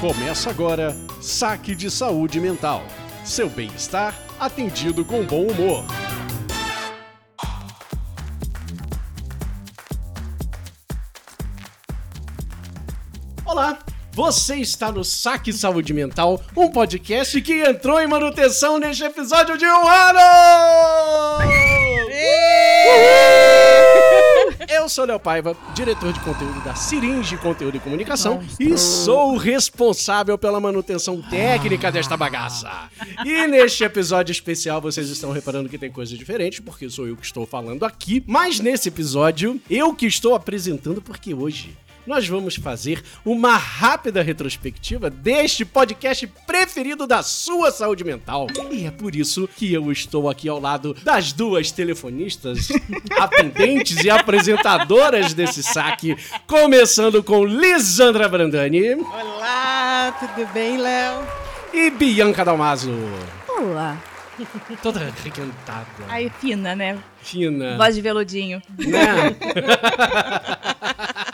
Começa agora Saque de Saúde Mental. Seu bem-estar atendido com bom humor. Olá, você está no Saque Saúde Mental, um podcast que entrou em manutenção neste episódio de um ano! Eu sou Léo Paiva, diretor de conteúdo da Siringe Conteúdo e Comunicação e sou o responsável pela manutenção técnica desta bagaça. E neste episódio especial vocês estão reparando que tem coisas diferentes, porque sou eu que estou falando aqui, mas nesse episódio eu que estou apresentando porque hoje nós vamos fazer uma rápida retrospectiva deste podcast preferido da sua saúde mental. E é por isso que eu estou aqui ao lado das duas telefonistas, atendentes e apresentadoras desse saque, começando com Lisandra Brandani Olá, tudo bem, Léo? e Bianca Dalmaso. Olá. Toda requentada, Aí, fina, né? fina, Voz de veludinho. né?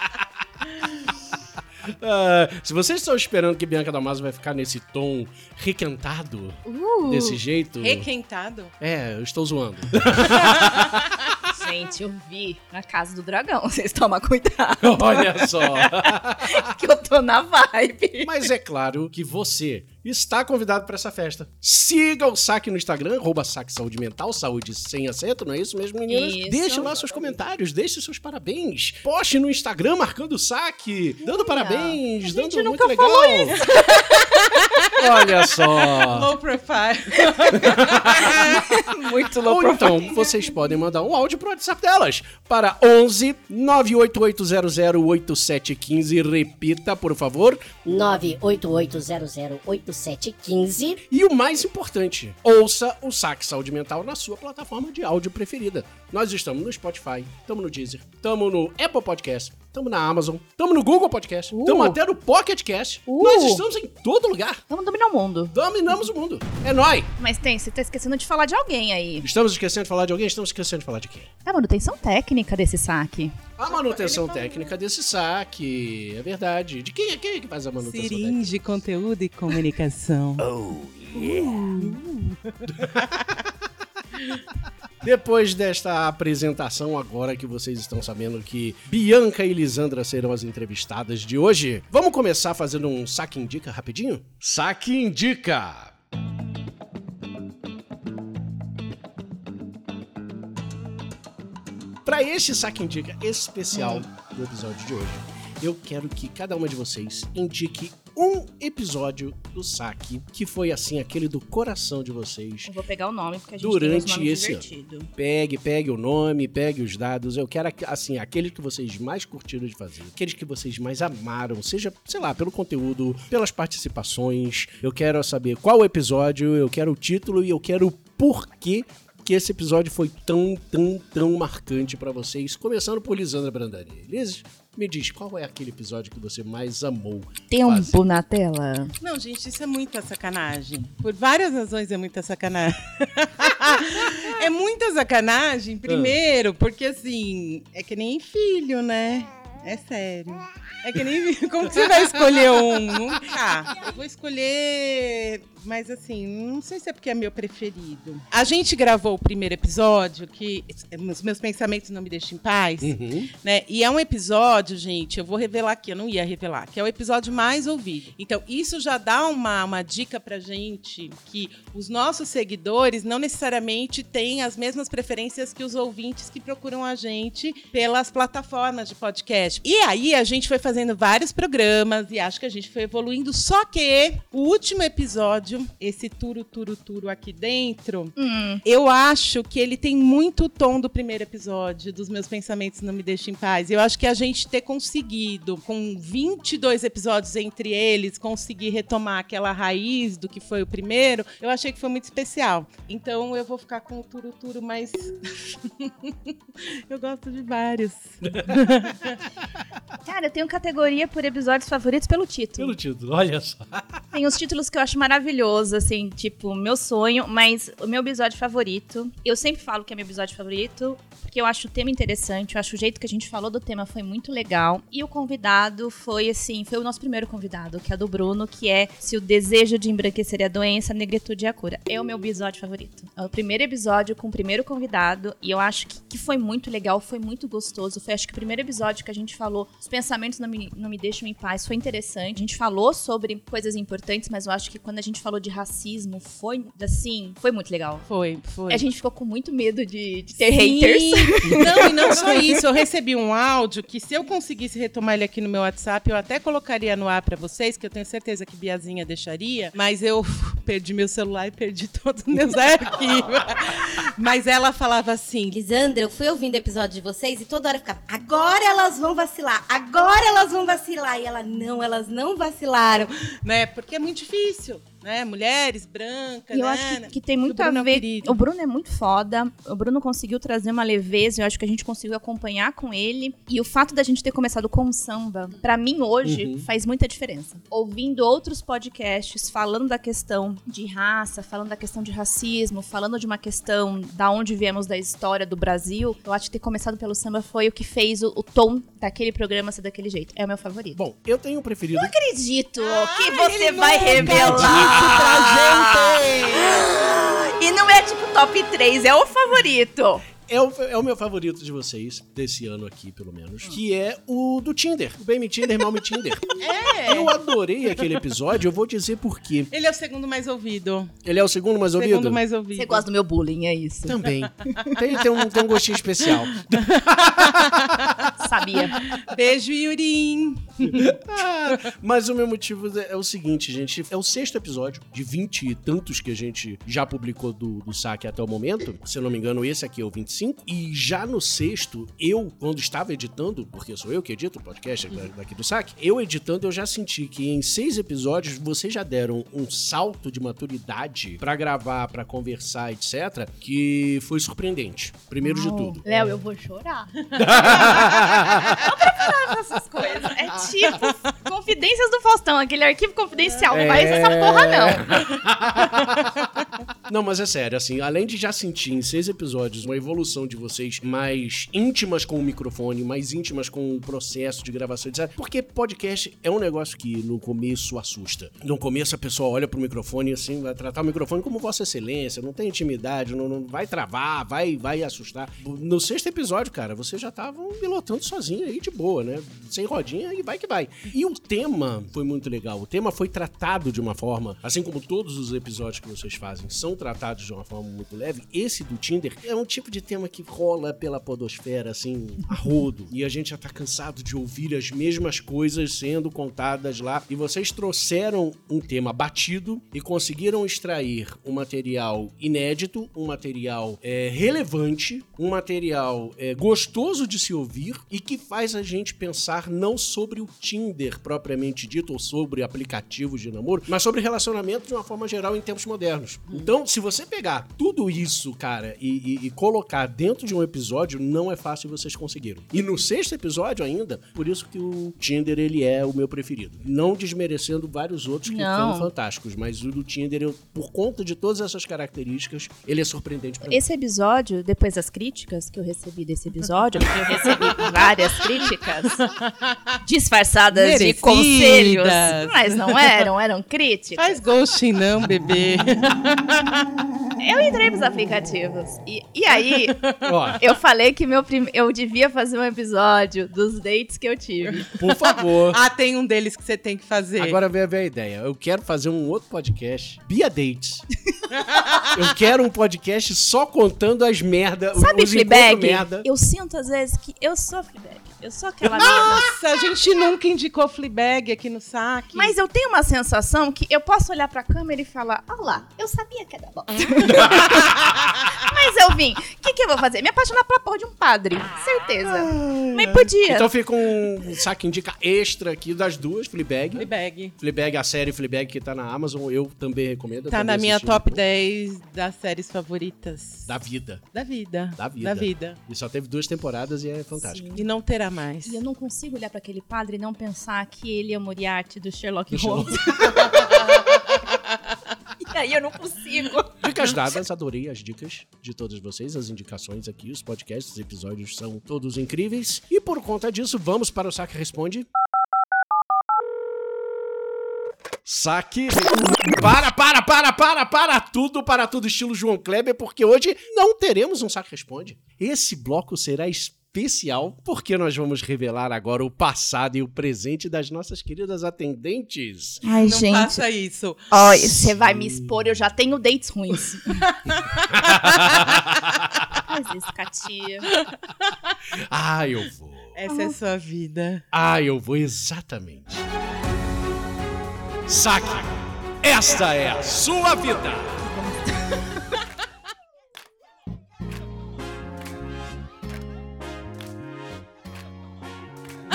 Ah, se vocês estão esperando que Bianca Damaso vai ficar nesse tom requentado, Uh, desse jeito, Requentado? é, eu estou zoando. gente, eu vi na Casa do Dragão. Vocês tomam cuidado, Olha só. que eu tô na vibe. Mas é claro que você está convidado para essa festa. Siga o Saque no Instagram, arroba Saque Saúde Mental, saúde sem acento, não é isso mesmo, meninas? Isso. Deixe lá seus comentários, deixe seus parabéns. Poste no Instagram marcando o saque, dando parabéns, dando muito legal. Olha só. Low profile. Muito Ou louco. então, vocês podem mandar um áudio pro WhatsApp delas para 11 988008715. Repita, por favor. 988008715. E o mais importante, ouça o Saque Saúde Mental na sua plataforma de áudio preferida. Nós estamos no Spotify, estamos no Deezer, estamos no Apple Podcast, estamos na Amazon, estamos no Google Podcast, Uh. estamos até no Pocket Cast. Uh. Nós estamos em todo lugar. Vamos dominar o mundo. Dominamos o mundo. É nóis. Mas tem, você tá esquecendo de falar de alguém aí. Estamos esquecendo de falar de alguém? Estamos esquecendo de falar de quem? A manutenção técnica desse saque. A manutenção técnica desse saque, é verdade. De quem é quem é que faz a manutenção técnica? Siringe, conteúdo e comunicação. Depois desta apresentação, agora que vocês estão sabendo que Bianca e Lisandra serão as entrevistadas de hoje, vamos começar fazendo um saque indica rapidinho? Saque indica! Para este saque indica especial do episódio de hoje, eu quero que cada uma de vocês indique um episódio do saque que foi assim aquele do coração de vocês Eu vou pegar o nome, porque a gente Durante tem esse ano. Pegue, pegue o nome, pegue os dados. Eu quero, assim, aqueles que vocês mais curtiram de fazer. Aqueles que vocês mais amaram. Seja, sei lá, pelo conteúdo, pelas participações. Eu quero saber qual episódio, eu quero o título e eu quero o porquê que esse episódio foi tão, tão, tão marcante pra vocês. Começando por Lisandra Brandani. Liz, me diz, qual é aquele episódio que você mais amou? Tempo na tela. Não, gente, isso é muita sacanagem. Por várias razões é muita sacanagem. é muita sacanagem, primeiro, porque assim, é que nem filho, né? É sério. É que nem. Como que você vai escolher um? Nunca. Eu vou escolher. Mas assim, não sei se é porque é meu preferido. A gente gravou o primeiro episódio, que os meus pensamentos não me deixam em paz Uhum. né? E é um episódio, gente, eu vou revelar aqui, eu não ia revelar, que é o episódio mais ouvido. Então, isso já dá uma, uma dica pra gente que os nossos seguidores não necessariamente têm as mesmas preferências que os ouvintes que procuram a gente pelas plataformas de podcast. E aí a gente foi fazendo vários programas e acho que a gente foi evoluindo, só que o último episódio, esse turo, turo, turo aqui dentro, Hum, eu acho que ele tem muito o tom do primeiro episódio, dos meus pensamentos não me deixam em paz. Eu acho que a gente ter conseguido, com 22 episódios entre eles, conseguir retomar aquela raiz do que foi o primeiro, eu achei que foi muito especial. Então eu vou ficar com o Turo Turo, mas eu gosto de vários. Cara, eu tenho categoria por episódios favoritos pelo título. Pelo título, olha só. Tem os títulos que eu acho maravilhosos, assim, tipo, meu sonho, mas o meu episódio favorito. Eu sempre falo que é meu episódio favorito, porque eu acho o tema interessante, eu acho o jeito que a gente falou do tema foi muito legal. E o convidado foi, assim, foi o nosso primeiro convidado, que é do Bruno, que é Se o Desejo de Embranquecer a Doença, a Negritude e a Cura. É o meu episódio favorito. É o primeiro episódio com o primeiro convidado, e eu acho que, que foi muito legal, foi muito gostoso. Foi, acho que o primeiro episódio que a gente falou, os pensamentos não me, não me deixam em paz, foi interessante. A gente falou sobre coisas importantes, mas eu acho que quando a gente falou de racismo, foi, assim, foi muito legal. Foi, foi. A gente ficou com muito medo de, de ter Sim. haters. Não, e não só isso. Eu recebi um áudio que, se eu conseguisse retomar ele aqui no meu WhatsApp, eu até colocaria no ar pra vocês, que eu tenho certeza que Biazinha deixaria. Mas eu perdi meu celular e perdi todos os meus arquivos. Mas ela falava assim: Lisandra, eu fui ouvindo o episódio de vocês e toda hora ficava, agora elas vão vacilar, agora elas vão vacilar. E ela, não, elas não vacilaram. né? Porque é muito difícil, né? Mulheres brancas, E eu né? acho que, que tem muito O Bruno é a ver. querido. O Bruno é muito foda. O Bruno conseguiu trazer uma leveza. Eu acho que a gente conseguiu acompanhar com ele. E o fato da gente ter começado com samba, pra mim hoje, Uhum. faz muita diferença. Ouvindo outros podcasts falando da questão de raça, falando da questão de racismo, falando de uma questão da onde viemos da história do Brasil, eu acho que ter começado pelo samba foi o que fez o, o tom daquele programa ser daquele jeito. É o meu favorito. Bom, eu tenho um preferido. acredito que Ai, você vai revelar. Gente. E não é tipo top 3, é o favorito. É o, é o meu favorito de vocês, desse ano aqui, pelo menos, que é o do Tinder. O Bem Me Tinder, Mal Me Tinder. É. Eu adorei aquele episódio, eu vou dizer por quê. Ele é o segundo mais ouvido. Ele é o segundo mais ouvido? Segundo mais ouvido. Você gosta do meu bullying, é isso. Também. Tem, tem um, tem um gostinho especial. Sabia. Beijo, Yurin. Ah, mas o meu motivo é é o seguinte, gente. É o sexto episódio de vinte e tantos que a gente já publicou do, do saque até o momento. Se eu não me engano, esse aqui é o 25. E já no sexto, eu, quando estava editando, porque sou eu que edito o podcast da- daqui do saque, eu editando, eu já senti que em seis episódios vocês já deram um salto de maturidade pra gravar, pra conversar, etc., que foi surpreendente. Primeiro de tudo. Léo, eu vou chorar. Não preparava essas coisas. É tipo confidências do Faustão, aquele arquivo confidencial. Não vai É. essa porra, não. Não, mas é sério, assim, além de já sentir em seis episódios uma evolução de vocês mais íntimas com o microfone, mais íntimas com o processo de gravação, etc. Porque podcast é um negócio que no começo assusta. No começo a pessoa olha pro microfone assim, vai tratar o microfone como Vossa Excelência, não tem intimidade, não, não vai travar, vai, vai assustar. No sexto episódio, cara, vocês já estavam pilotando sozinho aí de boa, né? Sem rodinha e vai que vai. E o tema foi muito legal. O tema foi tratado de uma forma, assim como todos os episódios que vocês fazem são tratados de uma forma muito leve. Esse do Tinder é um tipo de tema que rola pela podosfera, assim, a rodo. E a gente já tá cansado de ouvir as mesmas coisas sendo contadas lá. E vocês trouxeram um tema batido e conseguiram extrair um material inédito, um material é, relevante, um material é, gostoso de se ouvir e que faz a gente pensar não sobre o Tinder propriamente dito ou sobre aplicativos de namoro, mas sobre relacionamento de uma forma geral em tempos modernos. Então, se você pegar tudo isso, cara, e, e- e colocar dentro de um episódio, não é fácil vocês conseguiram. E no sexto episódio ainda, por isso que o Tinder ele é o meu preferido. Não desmerecendo vários outros que Não. foram fantásticos, mas o do Tinder, eu, por conta de todas essas características, ele é surpreendente pra mim. Esse episódio, depois das críticas que eu recebi desse episódio, porque eu recebi várias críticas disfarçadas de Merecidas. conselhos, mas não eram, eram críticas. Faz ghosting não, bebê. Eu entrei pros aplicativos. E, e aí, Ó, eu falei que meu prim... eu devia fazer um episódio dos dates que eu tive. por favor. ah, tem um deles que você tem que fazer. Agora vem a ideia. Eu quero fazer um outro podcast, Bia Dates. eu quero um podcast só contando as merda, Sabe os encontros Fleabag? merda. Eu sinto às vezes que eu sou Fleabag. Eu sou aquela. Nossa, a gente nunca indicou Fleabag aqui no saque. Mas eu tenho uma sensação que eu posso olhar pra câmera e falar: Olha lá, eu sabia que era bom. Mas eu vim. O que, que eu vou fazer? Me apaixonar pela porra de um padre. Certeza. Mas podia. Então fica um saque indica extra aqui das duas, Fleabag. Fleabag. Fleabag, a série Fleabag que tá na Amazon, eu também recomendo. eu Tá também na minha top 10 das séries favoritas. Da vida. Da vida. Da vida. Da vida. E só teve duas temporadas e é fantástico. E não terá jamais. E eu não consigo olhar pra aquele padre e não pensar que ele é o Moriarty do Sherlock Do Holmes. e aí eu não consigo. Dicas dadas, adorei as dicas de todos vocês, as indicações aqui, os podcasts, os episódios são todos incríveis. E por conta disso, vamos para o Saque Responde. Saque. Para, para, para, para, para tudo, para tudo, estilo João Kleber, porque hoje não teremos um Saque Responde. Esse bloco será especial, porque nós vamos revelar agora o passado e o presente das nossas queridas atendentes. Ai, Não faça isso. Ó, você vai me expor, eu já tenho dates ruins. Faz isso, Katia. Ah, eu vou. Essa é sua vida. Ah, eu vou exatamente. Saque! Esta é a sua vida!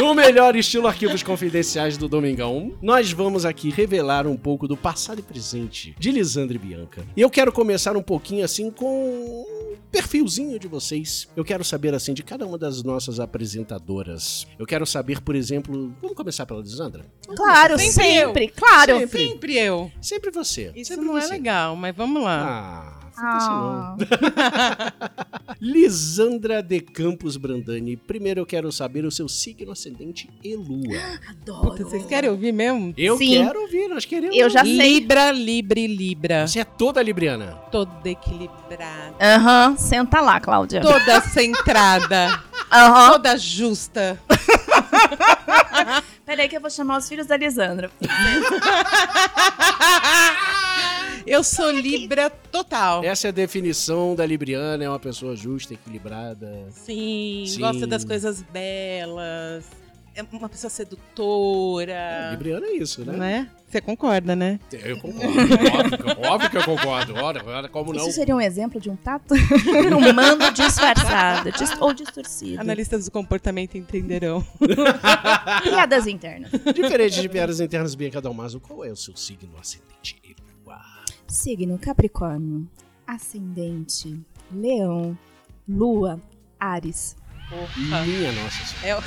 No melhor estilo Arquivos Confidenciais do Domingão, nós vamos aqui revelar um pouco do passado e presente de Lisandra e Bianca. E eu quero começar um pouquinho assim com um perfilzinho de vocês. Eu quero saber assim de cada uma das nossas apresentadoras. Eu quero saber, por exemplo, vamos começar pela Lisandra? Claro, Sempre sempre, claro. Sempre. Sempre eu. Sempre você. Isso Sempre não é você. legal, mas vamos lá. Ah, Ah. Lisandra de Campos Brandani. Primeiro eu quero saber o seu signo ascendente e lua. Puta, vocês querem ouvir mesmo? Eu Sim. quero ouvir, nós queremos. Eu já ouvir. sei. Libra, Libra e Libra. Você é toda libriana. Toda equilibrada. Aham, senta lá, Cláudia. Toda centrada. Aham. toda justa. Peraí que eu vou chamar os filhos da Lisandra. Eu sou Libra total. Essa é a definição da libriana, é uma pessoa justa, equilibrada. Sim, Sim. gosta das coisas belas. É uma pessoa sedutora. Libriana é isso, né? Né? Você concorda, né? Eu concordo. óbvio, que- óbvio que eu concordo. Ora, ora, como não? Isso seria um exemplo de um tato? um mando disfarçado dis- ou distorcido. Analistas do comportamento entenderão. Piadas internas. Diferente de piadas internas, Bianca Dalmaso, qual é o seu signo ascendente e? Signo Capricórnio. Ascendente. Leão. Lua. Ares. Porra. Minha nossa senhora. É o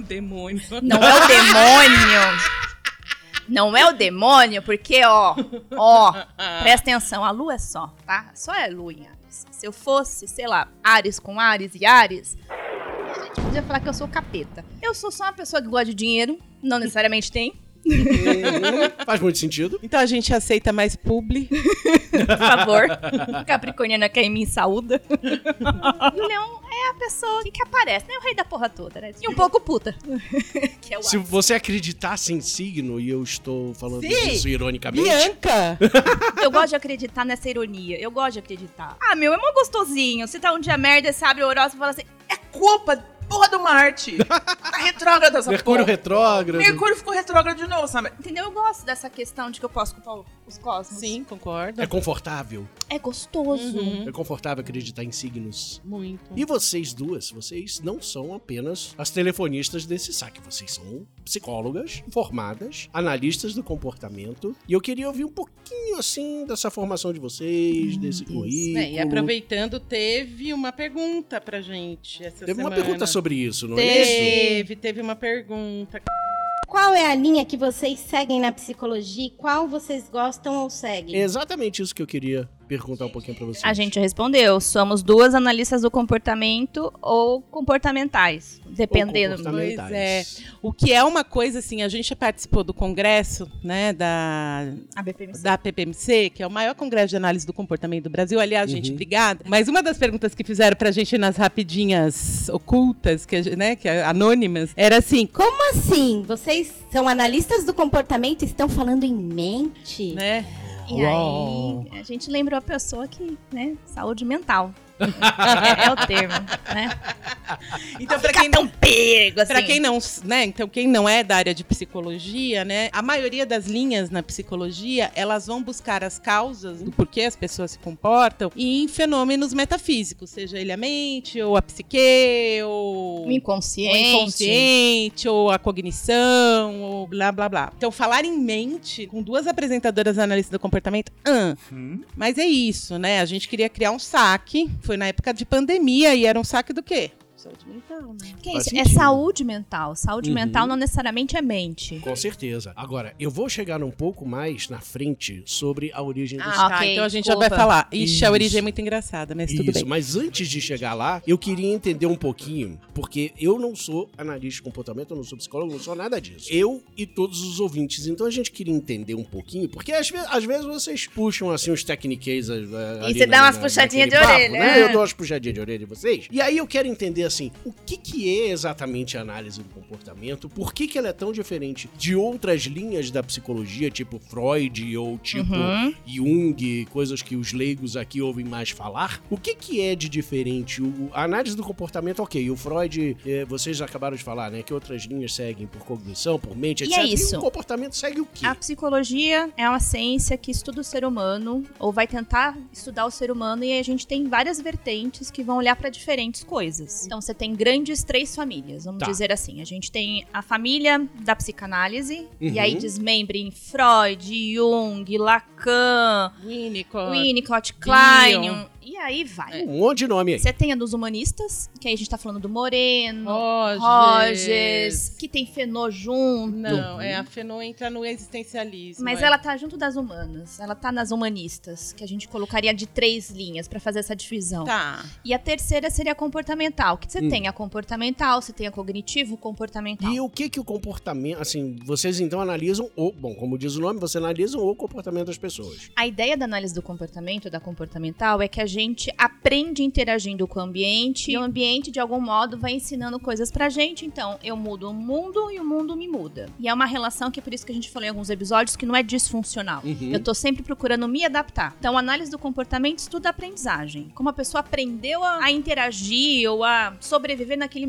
demônio. Não é o demônio. Não é o demônio, porque, ó, ó, presta atenção, a lua é só, tá? Só é lua em Ares. Se eu fosse, sei lá, Ares com Ares e Ares, a gente podia falar que eu sou capeta. Eu sou só uma pessoa que gosta de dinheiro, não necessariamente tem, Uhum. Faz muito sentido. Então a gente aceita mais publi. por favor. Capricorniana que em mim saúda. E o leão é a pessoa que, aparece, né? O rei da porra toda, né? E um pouco puta. que é o Se você acreditasse em signo, e eu estou falando Sim. isso ironicamente, Bianca! Eu gosto de acreditar nessa ironia. Eu gosto de acreditar. Ah, meu, é mó gostosinho. Se tá um dia merda, você abre o horóscopo e fala assim, É culpa, porra do Marte. Tá retrógrada essa Mercúrio porra. retrógrado. Mercúrio ficou retrógrado de novo, sabe? entendeu? Eu gosto dessa questão de que eu posso culpar os cosmos. Sim, concordo. É confortável. É gostoso. Uhum. É confortável acreditar em signos. Muito. E vocês duas, vocês não são apenas as telefonistas desse saque, vocês são psicólogas, formadas, analistas do comportamento. E eu queria ouvir um pouquinho assim dessa formação de vocês, desse Deus. currículo. Bem, e aproveitando, teve uma pergunta pra gente essa Teve uma semana. pergunta sobre isso, não é isso? Teve, teve uma pergunta. Qual é a linha que vocês seguem na psicologia qual vocês gostam ou seguem? É exatamente isso que eu queria perguntar um pouquinho pra vocês. A gente respondeu. Somos duas analistas do comportamento ou comportamentais. Dependendo. Ou comportamentais. Pois O que é uma coisa assim, a gente participou do congresso, né, da A BPMC. da PPMC, que é o maior congresso de análise do comportamento do Brasil. Aliás, gente, Uhum. obrigada. Mas uma das perguntas que fizeram pra gente nas rapidinhas ocultas, que, a né, que é anônimas, era assim, como, Como assim? Vocês são analistas do comportamento e estão falando em mente? né? E Uau. aí, a gente lembrou a pessoa que, né, saúde mental. É, é o termo, né? Então, pra Fica quem tão perigo, assim. Pra quem não, né, então quem não é da área de psicologia, né, a maioria das linhas na psicologia, elas vão buscar as causas do porquê as pessoas se comportam em fenômenos metafísicos, seja ele a mente, ou a psique, ou O inconsciente. o inconsciente, ou a cognição, ou blá blá blá. Então, falar em mente com duas apresentadoras analistas do comportamento, ah, mas é isso, né? A gente queria criar um saque, foi na época de pandemia, e era um saque do quê? Saúde mental, né? Que é isso? É saúde mental. Saúde Uhum. mental não necessariamente é mente. Com certeza. Agora, eu vou chegar um pouco mais na frente sobre a origem do Ah, tá. Então a gente já desculpa. vai falar. Ixi, Isso. a origem é muito engraçada, mas tudo Isso, bem. mas antes de chegar lá, eu queria entender um pouquinho, porque eu não sou analista de comportamento, eu não sou psicólogo, eu não sou nada disso. Eu e todos os ouvintes. Então a gente queria entender um pouquinho, porque às vezes, às vezes vocês puxam assim uns techniques. eh, ali você na- dá umas puxadinhas de papo, orelha, né? é. Eu dou umas puxadinhas de orelha de vocês. E aí eu quero entender assim, o que, que é exatamente a análise do comportamento, por que, que ela é tão diferente de outras linhas da psicologia, tipo Freud ou tipo Uhum. Jung, coisas que os leigos aqui ouvem mais falar. O que, que é de diferente? O, a análise do comportamento, ok. O Freud, eh, vocês acabaram de falar, né? Que outras linhas seguem por cognição, por mente, E etc. é isso. o comportamento segue o quê? A psicologia é uma ciência que estuda o ser humano, ou vai tentar estudar o ser humano, e a gente tem várias vertentes que vão olhar para diferentes coisas. Então você tem grandes três famílias, vamos Tá. dizer assim. A gente tem a família da psicanálise, Uhum. e aí desmembra em Freud, Jung, Lacan, Winnicott. Winnicott, Klein, Bion. E aí vai. Um monte de nome aí. Você tem a dos humanistas, que aí a gente tá falando do Moreno, Rogers. Rogers, que tem Fenô junto. Não, é, a Fenô entra no existencialismo. Mas é. ela tá junto das humanas. Ela tá nas humanistas, que a gente colocaria de três linhas pra fazer essa divisão. Tá. E a terceira seria a comportamental, que você Hum. tem a comportamental, você tem a cognitivo comportamental. E o que que o comportamento, assim, vocês então analisam o, bom, como diz o nome, vocês analisam o comportamento das pessoas. A ideia da análise do comportamento, da comportamental, é que a gente aprende interagindo com o ambiente e o ambiente, de algum modo, vai ensinando coisas pra gente. Então, eu mudo o mundo e o mundo me muda. E é uma relação que, é por isso que a gente falou em alguns episódios, que não é disfuncional. Uhum. Eu tô sempre procurando me adaptar. Então, análise do comportamento estuda a aprendizagem. Como a pessoa aprendeu a, a interagir ou a sobreviver naquele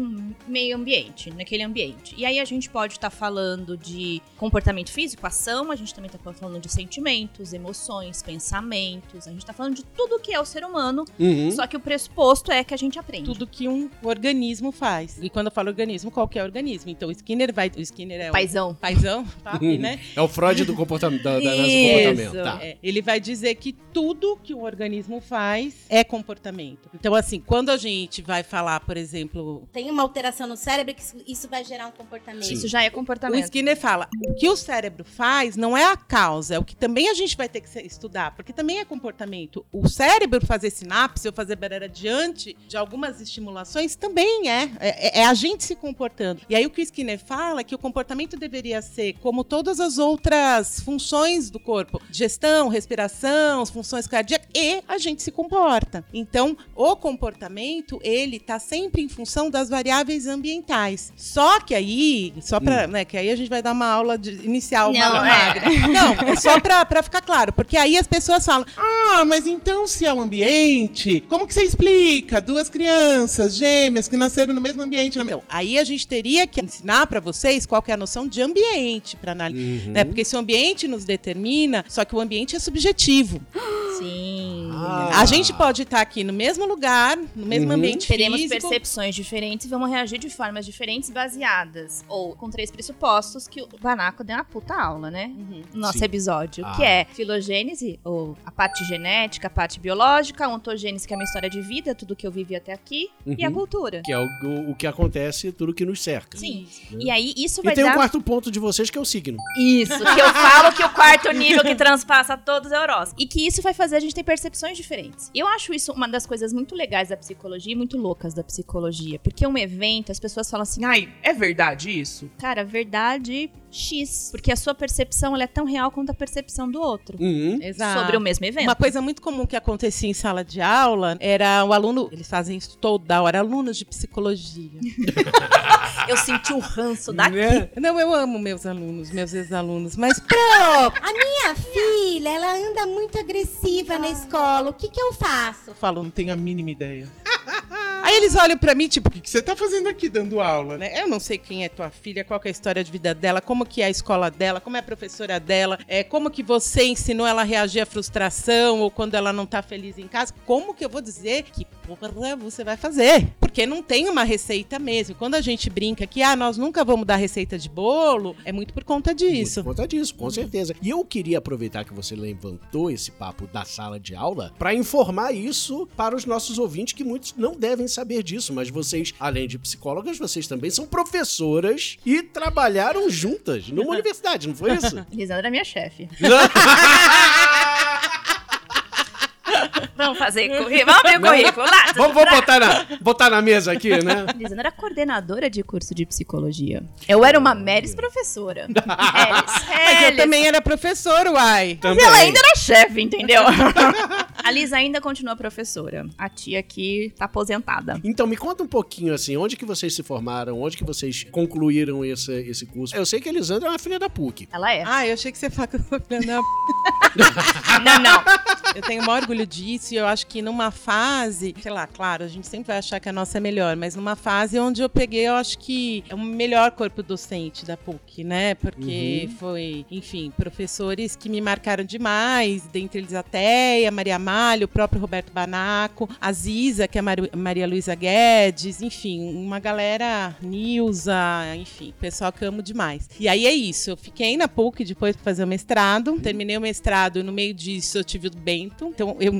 meio ambiente, naquele ambiente. E aí a gente pode estar falando de comportamento físico, ação, a gente também tá falando de sentimentos, emoções, pensamentos. A gente tá falando de tudo que é o ser humano, Uhum. só que o pressuposto é que a gente aprende. Tudo que um organismo faz. E quando eu falo organismo, qualquer organismo. Então o Skinner vai. O Skinner é o. Paizão. Paizão, papi, né? É o Freud do comportamento, da, da Isso, comportamento. Tá. é. Ele vai dizer que tudo que um organismo faz é comportamento. Então, assim, quando a gente vai falar, por exemplo, Tem uma alteração no cérebro que isso, vai gerar um comportamento. Sim. Isso já é o comportamento. Skinner fala, o que o cérebro faz não é a causa, é o que também a gente vai ter que estudar, porque também é comportamento. O cérebro fazer sinapse ou fazer barreira diante de algumas estimulações também é. é. é a gente se comportando. E aí o que o Skinner fala é que o comportamento deveria ser como todas as outras funções do corpo: gestão, respiração, funções cardíacas, e a gente se comporta. Então, o comportamento, ele tá sempre em função das variáveis ambientais. Só que aí, só pra, né, que aí a gente vai dar uma aula de, inicial Não, magra, é. Não, é só pra, pra ficar claro, porque aí as pessoas falam, Ah, mas então se é um ambiente, como que você explica? Duas crianças gêmeas que nasceram no mesmo ambiente. Então, aí a gente teria que ensinar pra vocês qual que é a noção de ambiente para analisar, Uhum. né? Porque se o ambiente nos determina, só que o ambiente é subjetivo. Sim. Ah. A gente pode estar aqui no mesmo lugar, no mesmo Uhum. ambiente Teremos físico. percepções diferentes e vamos reagir de formas diferentes baseadas ou com três pressupostos que o Banaco deu uma puta aula, né? Uhum. No nosso Sim. episódio, Ah. que é filogênese, ou a parte genética, a parte biológica, a ontogênese, que é a minha história de vida, tudo que eu vivi até aqui, e a Uhum. cultura. Que é o, o, o que acontece, tudo que nos cerca. Sim. Isso. E aí isso E vai tem dar o quarto ponto de vocês, que é o signo. Isso, que eu falo que o quarto nível que transpassa todos é o horóscopo. E que isso vai fazer a gente ter percepções diferentes. Eu acho isso uma das coisas muito legais da psicologia e muito loucas da psicologia. Porque um evento, as pessoas falam assim, Ai, é verdade isso? cara, verdade X. Porque a sua percepção ela é tão real quanto a percepção do outro. Uhum. Exato. Sobre o mesmo evento. Uma coisa muito comum que acontecia em sala de aula era o aluno, eles fazem isso toda hora, alunos de psicologia. Eu senti o ranço daqui. Né? Não, eu amo meus alunos, meus ex-alunos, mas A minha filha, ela anda muito agressiva na escola. O que que eu faço? eu falo, Não tenho a mínima ideia. Aí eles olham pra mim, tipo, O que que você tá fazendo aqui dando aula? né? Eu não sei quem é tua filha, qual é a história de vida dela, como que é a escola dela, como é a professora dela, é, como que você ensinou ela a reagir à frustração ou quando ela não tá feliz em casa. Como que eu vou dizer que porra você vai fazer? Porque não tem uma receita mesmo. Quando a gente brinca que ah, nós nunca vamos dar receita de bolo, é muito por conta disso. Por conta disso, com certeza. E eu queria aproveitar que você levantou esse papo da sala de aula para informar isso para os nossos ouvintes que muitos não devem saber saber disso, mas vocês, além de psicólogas, vocês também são professoras e trabalharam juntas numa universidade, não foi isso? Lisandra é minha chefe. Vamos fazer currículo. Vamos ver o currículo. Lá, vamos vamos botar na, botar na mesa aqui, né? Lisandra era coordenadora de curso de psicologia. Eu era uma Meris professora. Meris, Mas eu também era professor, uai. Mas ela ainda era chefe, entendeu? A Lisa ainda continua professora. A tia aqui tá aposentada. Então, me conta um pouquinho, assim, onde que vocês se formaram, onde que vocês concluíram esse, esse curso. Eu sei que a Elisandra é uma filha da PUC. Ela é. Ah, eu achei que você falava que eu tô Não, Não, não. Eu tenho o maior orgulho disso e eu acho que numa fase, sei lá, claro, a gente sempre vai achar que a nossa é melhor, mas numa fase onde eu peguei, eu acho que é o melhor corpo docente da PUC, né? Porque foi, enfim, professores que me marcaram demais, dentre eles a Teia, Maria Malha, o próprio Roberto Banaco, a Ziza, que é a Maru- Maria Luísa Guedes, enfim, uma galera, Nilza, enfim, pessoal que eu amo demais. E aí é isso, eu fiquei na PUC depois pra fazer o mestrado, terminei o mestrado, no meio disso eu tive o Bento, então eu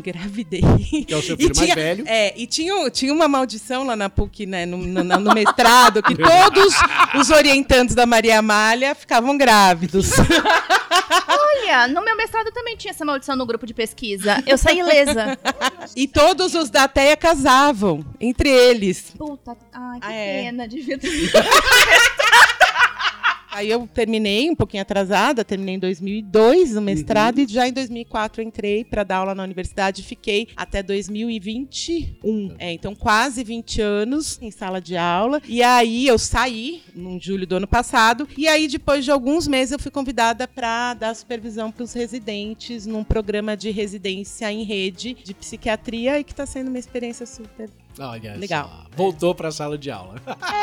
engravidei. Que é o seu E filho mais tinha- velho. É, e tinha, tinha uma maldição lá na PUC, né, no, no- no mestrado, que todos os orientantes da Maria Amália ficavam grávidos. Olha, no meu mestrado também tinha essa maldição no grupo de pesquisa. Eu saí ilesa. e todos os da TEA casavam, entre eles. Puta, ai, que Ah, é. pena. Devia ter... Aí eu terminei um pouquinho atrasada, terminei em 2002 o mestrado e já em 2004 eu entrei para dar aula na universidade e fiquei até 2021. É, então quase 20 anos em sala de aula. E aí eu saí em julho do ano passado e aí depois de alguns meses eu fui convidada para dar supervisão para os residentes num programa de residência em rede de psiquiatria e que está sendo uma experiência super Olha Legal. só. Voltou pra sala de aula.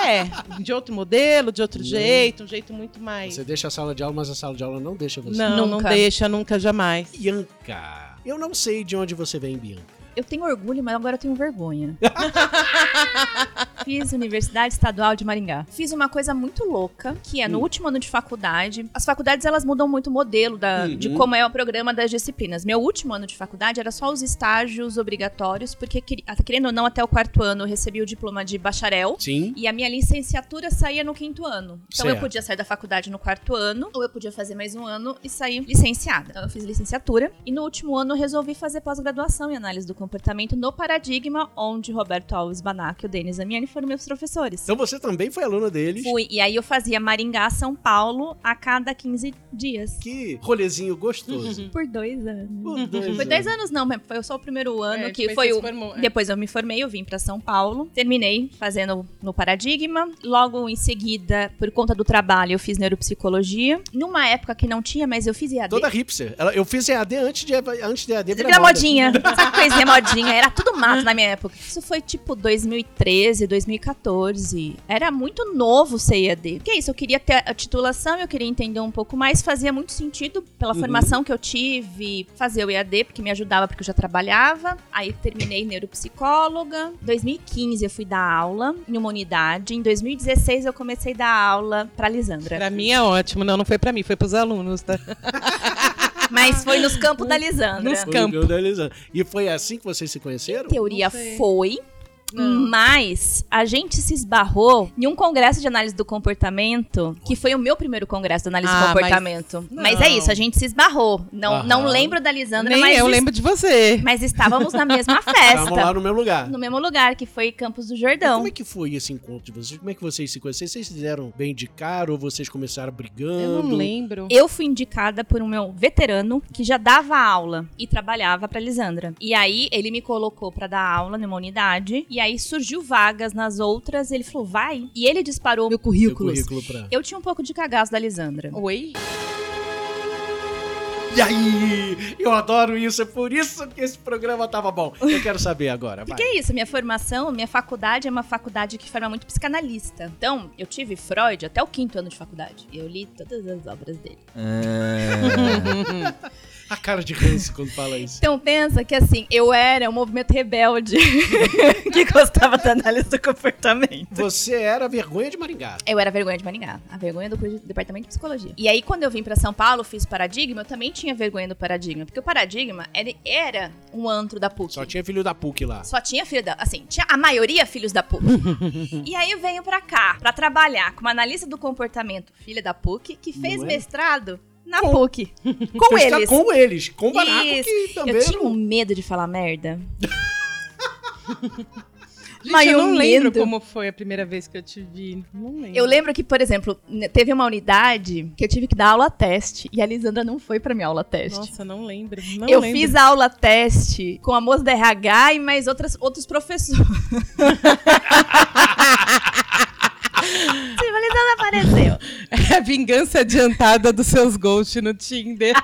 é, de outro modelo, de outro jeito, um jeito muito mais Você deixa a sala de aula, mas a sala de aula não deixa você. Não, não Nunca. deixa, nunca, jamais. Bianca. Eu não sei de onde você vem, Bianca. Eu tenho orgulho, mas agora eu tenho vergonha. Fiz Universidade Estadual de Maringá. Fiz uma coisa muito louca, que é no último ano de faculdade. As faculdades elas mudam muito o modelo da, de Uhum. como é o programa das disciplinas. Meu último ano de faculdade era só os estágios obrigatórios, porque ah, querendo ou não, até o quarto ano eu recebi o diploma de bacharel. Sim. E a minha licenciatura saía no quinto ano. Então eu Certo. podia sair da faculdade no quarto ano, ou eu podia fazer mais um ano e sair licenciada. Então eu fiz licenciatura. E no último ano eu resolvi fazer pós-graduação em análise do comportamento no Paradigma, onde Roberto Alves Banac e o Denis Amiani foram meus professores. Então você também foi aluna deles. Fui, e aí eu fazia Maringá, São Paulo, a cada 15 dias. Que rolezinho gostoso. Por dois anos. Por dois Foi 10 anos não, mas foi só o primeiro ano É, que foi o... formou, é. Depois eu me formei, eu vim pra São Paulo. Terminei fazendo no Paradigma. Logo em seguida, por conta do trabalho, eu fiz neuropsicologia. Numa época que não tinha, mas eu fiz EAD. Toda hipster. Ela- Eu fiz EAD antes de, antes de EAD Vira virar moda. modinha. Sabe que coisinha modinha? Era tudo mato na minha época. Isso foi tipo 2013, 2014. Era muito novo ser EAD. Que é isso, eu queria ter a titulação, eu queria entender um pouco mais. Fazia muito sentido pela Uhum. formação que eu tive fazer o EAD, porque me ajudava, porque eu já trabalhava. Aí terminei neuropsicóloga. 2015 eu fui dar aula em uma unidade. Em 2016 eu comecei a dar aula pra Lisandra. Pra mim é ótimo. Não, não foi pra mim, foi pros alunos, tá? Mas foi nos campos da Lisandra. Nos Foi campo. o da Elisandra. E foi assim que vocês se conheceram? teoria foi. Não. Mas a gente se esbarrou em um congresso de análise do comportamento, que foi o meu primeiro congresso de análise Ah, do comportamento. mas- Mas, é isso, a gente se esbarrou. Não, Aham. não lembro da Lisandra, Nem mas, eu lembro de você. mas estávamos na mesma Estavam lá festa. no meu lugar. No mesmo lugar, que foi Campos do E Jordão. como é que foi esse encontro de vocês? Como é que vocês se conheceram? Vocês se fizeram bem de cara ou vocês começaram brigando? Eu não lembro. Eu fui indicada por um meu veterano que já dava aula e trabalhava pra Lisandra. E aí ele me colocou pra dar aula numa unidade e aí surgiu vagas nas outras, ele falou: "Vai". E ele disparou meu currículo. pra... Eu tinha um pouco de cagaço da Lisandra. Oi? E aí? Eu adoro isso, é por isso que esse programa tava bom. Eu quero saber agora, vai. Porque é isso, minha formação, minha faculdade é uma faculdade que forma muito psicanalista. Então, eu tive Freud até o quinto ano de faculdade. Eu li todas as obras dele. A cara de ranço quando fala isso. Então pensa que assim, eu era um movimento rebelde que gostava da análise do comportamento. Você era a vergonha de Maringá. Eu era a vergonha de Maringá, a vergonha do departamento de psicologia. E aí, quando eu vim pra São Paulo, fiz paradigma, eu também tinha vergonha do paradigma, porque o paradigma ele era um antro da PUC. Só tinha filho da PUC lá. Só tinha filho da. Assim, tinha a maioria filhos da PUC. e aí eu venho pra cá pra trabalhar com uma analista do comportamento, filha da PUC, que fez é? mestrado na Com- PUC. Com eles. Com eles. Com o Baraco, Isso. que também... Eu tinha um medo de falar merda. Gente, Mas eu eu não lembro medo. como foi a primeira vez que eu te vi. Não lembro. Eu lembro que, por exemplo, teve uma unidade que eu tive que dar aula teste e a Lisandra não foi pra minha aula teste. Nossa, não lembro. Não eu lembro. fiz a aula teste com a moça da RH e mais outras, outros professores. Sim, a Lisandra apareceu. É a vingança adiantada dos seus ghosts no Tinder.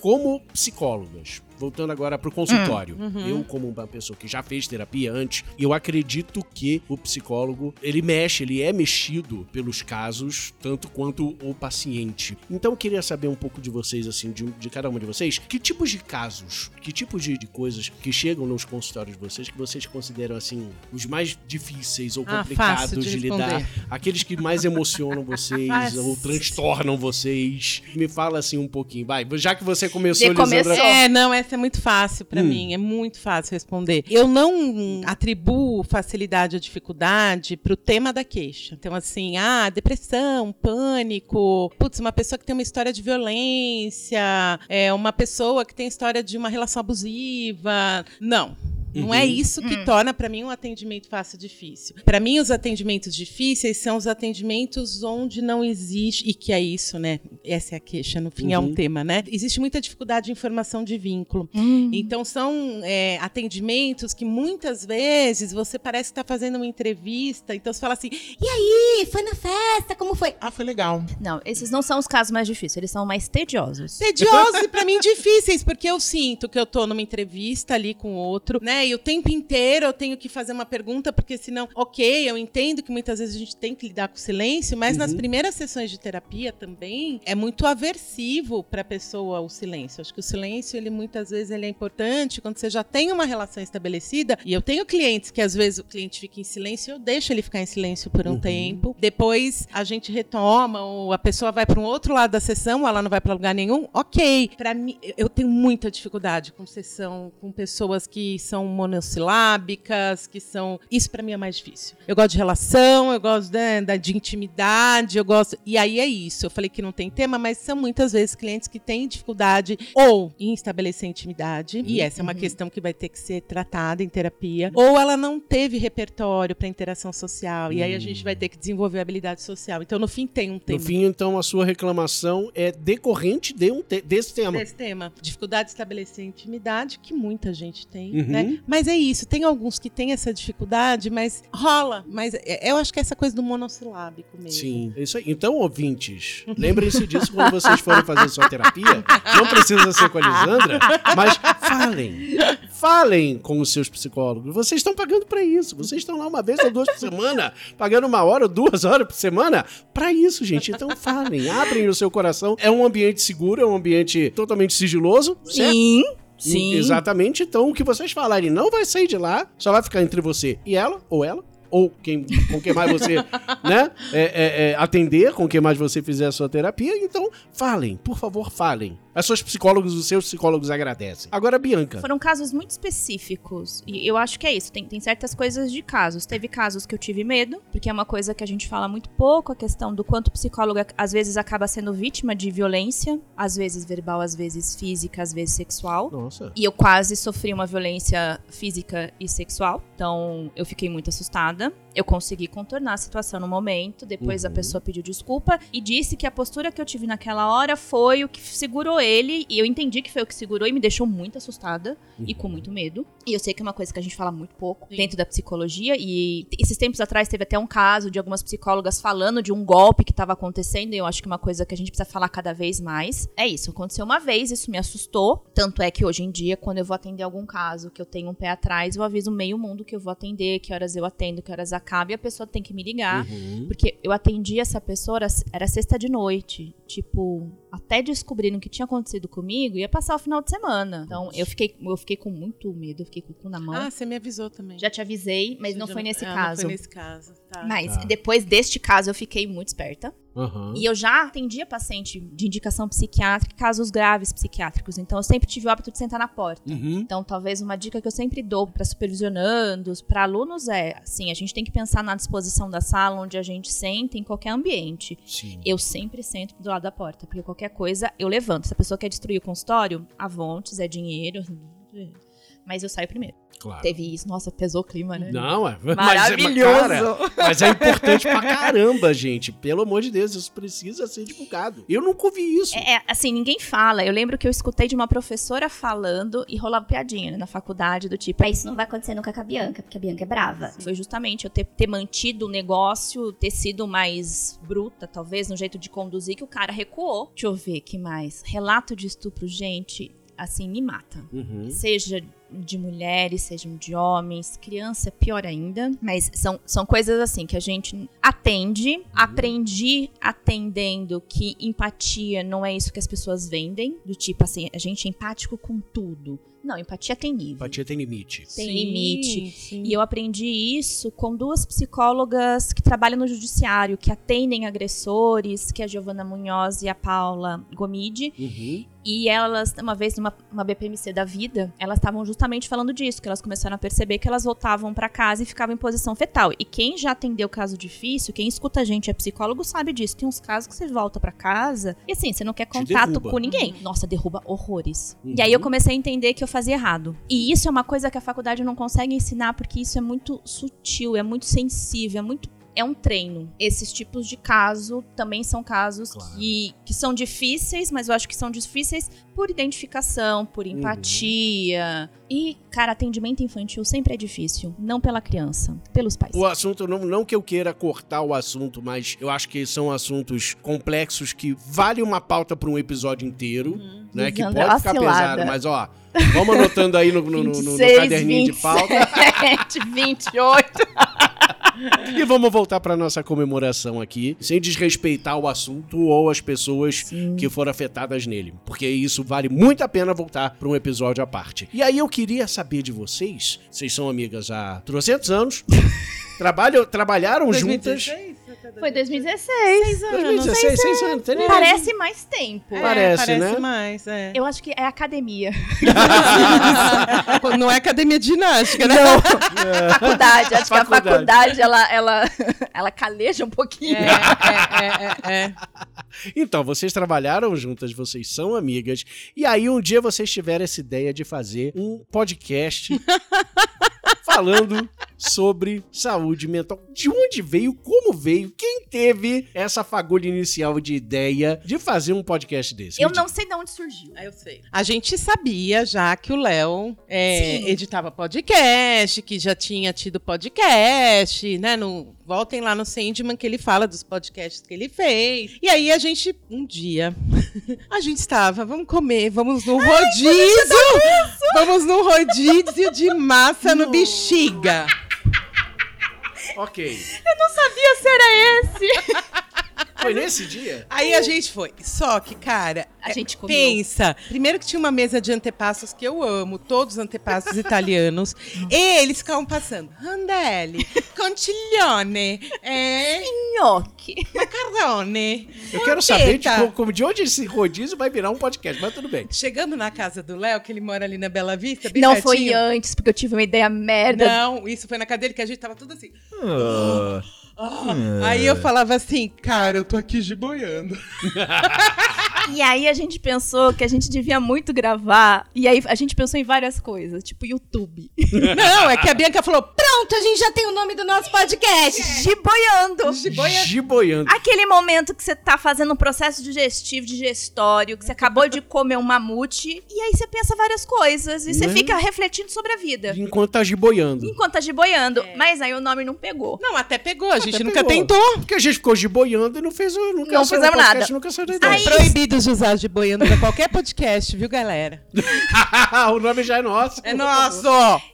Como psicólogas, voltando agora pro consultório, Hum, eu como uma pessoa que já fez terapia antes, eu acredito que o psicólogo, ele mexe, ele é mexido pelos casos, tanto quanto o paciente. Então eu queria saber um pouco de vocês, assim, de, de cada uma de vocês, que tipos de casos, que tipos de, de coisas que chegam nos consultórios de vocês, que vocês consideram, assim, os mais difíceis ou Ah, complicados de de, lidar, aqueles que mais emocionam vocês Fácil. ou transtornam vocês. Me fala assim um pouquinho, vai, já que você começou. Lisandra, É, não, é muito fácil pra Hum. mim, é muito fácil responder. Eu não atribuo facilidade ou dificuldade pro tema da queixa. Então, assim, ah, depressão, pânico, putz, uma pessoa que tem uma história de violência, é uma pessoa que tem história de uma relação abusiva. Não. Não é Uhum. isso que torna pra mim um atendimento fácil difícil. Pra mim, os atendimentos difíceis são os atendimentos onde não existe e que é isso, né? Essa é a queixa, no fim é um Uhum. tema, né? Existe muita dificuldade em formação de vínculo. Então são é, atendimentos que muitas vezes você parece que está fazendo uma entrevista, então você fala assim, E aí, foi na festa? Como foi? Ah, foi legal. Não, esses não são os casos mais difíceis, eles são mais tediosos. tediosos e pra mim difíceis, porque eu sinto que eu tô numa entrevista ali com outro, né? E o tempo inteiro eu tenho que fazer uma pergunta, porque senão, ok, eu entendo que muitas vezes a gente tem que lidar com o silêncio, mas nas primeiras sessões de terapia também é muito aversivo pra pessoa o silêncio. Acho que o silêncio, ele muitas vezes ele é importante quando você já tem uma relação estabelecida. E eu tenho clientes que às vezes o cliente fica em silêncio, eu deixo ele ficar em silêncio por um tempo. Depois a gente retoma, ou a pessoa vai para um outro lado da sessão, ou ela não vai para lugar nenhum. Ok. Para mim, eu tenho muita dificuldade com sessão com pessoas que são monossilábicas, que são. Isso para mim é mais difícil. Eu gosto de relação, eu gosto né, da, de intimidade, eu gosto. E aí é isso. Eu falei que não tem tema, mas são muitas vezes clientes que têm dificuldade ou em estabelecer intimidade, e essa é uma questão que vai ter que ser tratada em terapia, ou ela não teve repertório para interação social, e aí a gente vai ter que desenvolver habilidade social. Então, no fim, tem um tema. No fim, então, a sua reclamação é decorrente de um te- desse tema. Desse tema. Dificuldade de estabelecer intimidade, que muita gente tem, Uhum. né? Mas é isso, tem alguns que têm essa dificuldade, mas rola. Mas é- eu acho que é essa coisa do monossilábico mesmo. Sim, é isso aí. Então, ouvintes, lembrem-se disso quando vocês forem fazer sua terapia. Não precisa ser com a Lisandra, mas falem. Falem com os seus psicólogos. Vocês estão pagando pra isso. Vocês estão lá uma vez ou duas por semana, pagando uma hora ou duas horas por semana pra isso, gente. Então, falem. Abrem o seu coração. É um ambiente seguro, é um ambiente totalmente sigiloso. certo? Sim, Hum, sim. Exatamente. Então, o que vocês falarem não vai sair de lá, só vai ficar entre você e ela, ou ela, ou quem, com quem mais você, né, é, é, é, atender, com quem mais você fizer a sua terapia. Então, falem, por favor, falem. As suas psicólogos, os seus psicólogos agradecem. Agora, Bianca. Foram casos muito específicos. E eu acho que é isso. Tem, tem certas coisas de casos. Teve casos que eu tive medo, porque é uma coisa que a gente fala muito pouco, a questão do quanto o psicólogo às vezes acaba sendo vítima de violência, às vezes verbal, às vezes física, às vezes sexual. Nossa. E eu quase sofri uma violência física e sexual. Então eu fiquei muito assustada. Eu consegui contornar a situação no momento. Depois a Uhum. pessoa pediu desculpa e disse que a postura que eu tive naquela hora foi o que segurou ele. E eu entendi que foi o que segurou e me deixou muito assustada e com muito medo. E eu sei que é uma coisa que a gente fala muito pouco Sim. dentro da psicologia. E esses tempos atrás teve até um caso de algumas psicólogas falando de um golpe que estava acontecendo. E eu acho que é uma coisa que a gente precisa falar cada vez mais. É isso, aconteceu uma vez, isso me assustou. Tanto é que hoje em dia, quando eu vou atender algum caso que eu tenho um pé atrás, eu aviso meio mundo que eu vou atender, que horas eu atendo, que horas acaba. Acaba e a pessoa tem que me ligar. Uhum. Porque eu atendi essa pessoa, era- sexta de noite. Tipo, até descobrindo o que tinha acontecido comigo, ia passar o final de semana. Então, eu fiquei, eu fiquei com muito medo, eu fiquei com o cu na mão. Ah, você me avisou também. Já te avisei, mas não já foi me- nesse Ah, caso. Não foi nesse caso. Tá. Mas Tá. depois deste caso, eu fiquei muito esperta. Aham. E eu já atendia paciente de indicação psiquiátrica, casos graves psiquiátricos. Então, eu sempre tive o hábito de sentar na porta. Uhum. Então, talvez uma dica que eu sempre dou para supervisionandos, para alunos é, assim, a gente tem que pensar na disposição da sala onde a gente senta em qualquer ambiente. Sim. Eu sempre sento do lado da porta, porque qualquer coisa eu levanto. Se a pessoa quer destruir o consultório, avontes, é dinheiro. Mas eu saio primeiro. Claro. Teve isso, nossa, pesou o clima, né? Não, é. Mas, Maravilhoso. cara, mas é importante pra caramba, gente. Pelo amor de Deus, isso precisa ser divulgado. Eu nunca ouvi isso. É, é, assim, ninguém fala. Eu lembro que eu escutei de uma professora falando e rolava piadinha né, na faculdade do tipo. Mas isso não vai acontecer nunca com a Bianca, porque a Bianca é brava. Foi justamente eu ter, ter mantido o negócio, ter sido mais bruta, talvez, no jeito de conduzir, que o cara recuou. Deixa eu ver que mais. Relato de estupro, gente, assim, me mata. Uhum. Seja de mulheres, sejam de homens, criança é pior ainda. Mas são, são coisas assim que a gente atende. Aprendi atendendo que empatia não é isso que as pessoas vendem. Do tipo assim, a gente é empático com tudo. Não, empatia tem nível. Empatia tem limite. Tem Sim, limite. sim. E eu aprendi isso com duas psicólogas que trabalham no judiciário, que atendem agressores, que é a Giovana Munhoz e a Paula Gomide. Uhum. E elas, uma vez numa uma BPMC da vida, elas estavam justamente falando disso, que elas começaram a perceber que elas voltavam pra casa e ficavam em posição fetal. E quem já atendeu caso difícil, quem escuta a gente é psicólogo, sabe disso. Tem uns casos que você volta pra casa e assim, você não quer contato com ninguém. Nossa, derruba horrores. Uhum. E aí eu comecei a entender que eu fazia errado. E isso é uma coisa que a faculdade não consegue ensinar porque isso é muito sutil, é muito sensível, é muito é um treino. Esses tipos de caso também são casos Claro. que, que são difíceis, mas eu acho que são difíceis por identificação, por empatia. E, cara, atendimento infantil sempre é difícil. Não pela criança, pelos pais. O assunto, não, não que eu queira cortar o assunto, mas eu acho que são assuntos complexos que vale uma pauta pra um episódio inteiro, né? Que pode ficar vacilada. pesado, mas ó, vamos anotando aí no, no- no- no- no 26, caderninho de pauta. 27, 28. E vamos voltar pra nossa comemoração aqui, sem desrespeitar o assunto ou as pessoas que foram afetadas nele, porque isso vale muito a pena voltar pra um episódio à parte. E aí eu queria saber de vocês, vocês são amigas há 300 anos, trabalham, trabalharam juntas. 2016? Foi 2016. Seis anos. 2016, seis anos, tem nem- Parece mais tempo. É, Parece, parece né? mais, é. Eu acho que é academia. Não é academia de ginástica, né? faculdade. Acho que a Faculdade. faculdade, ela, ela, ela caleja um pouquinho. É, é, é, é, é. Então, vocês trabalharam juntas, vocês são amigas, e aí um dia vocês tiveram essa ideia de fazer um podcast falando sobre saúde mental. De onde veio, como veio, quem teve essa fagulha inicial de ideia de fazer um podcast desse? Eu Me não sei de onde surgiu. Ah, eu sei. A gente sabia já que o Léo é, editava podcast, que já tinha tido podcast, né? No, voltem lá no Sandman que ele fala dos podcasts que ele fez. E aí a gente, um dia, a gente estava, vamos comer, vamos no rodízio, vamos no rodízio de massa no bexiga. Ok. Sabia se era esse? Foi nesse dia? Aí a gente foi. Só que, cara, A é, gente comeu. pensa. Primeiro que tinha uma mesa de antepassos que eu amo, todos os antepassos italianos. e eles ficavam passando. Randelli, contiglione, é, Nhoque. macarrone. Eu quero saber de, como- de onde esse rodízio vai virar um podcast, mas tudo bem. Chegando na casa do Léo, que ele mora ali na Bela Vista, bem Não foi pertinho. antes, porque eu tive uma ideia merda. Não, isso foi na cadeira que a gente tava tudo assim. Ah, Aí eu falava assim, cara, eu tô aqui giboiando. E aí a gente pensou que a gente devia muito gravar. E aí a gente pensou em várias coisas, tipo YouTube. Não, é que a Bianca falou, Pronto, a gente já tem o nome do nosso podcast. Giboiando. giboia. Giboiando. Aquele momento que você tá fazendo um processo digestivo, digestório, que você acabou de comer um mamute, e aí você pensa várias coisas, e você Né? fica refletindo sobre a vida. Enquanto tá giboiando. Enquanto tá giboiando. Mas aí o nome não pegou. Não, até pegou, a gente Até nunca pegou. tentou. Porque a gente ficou giboiando e não fez o. Nunca Não fizemos o podcast, nada. Nunca saiu da ideia. Aí- Proibido de usar giboiando pra qualquer podcast, viu, galera? o nome já é nosso. É nosso!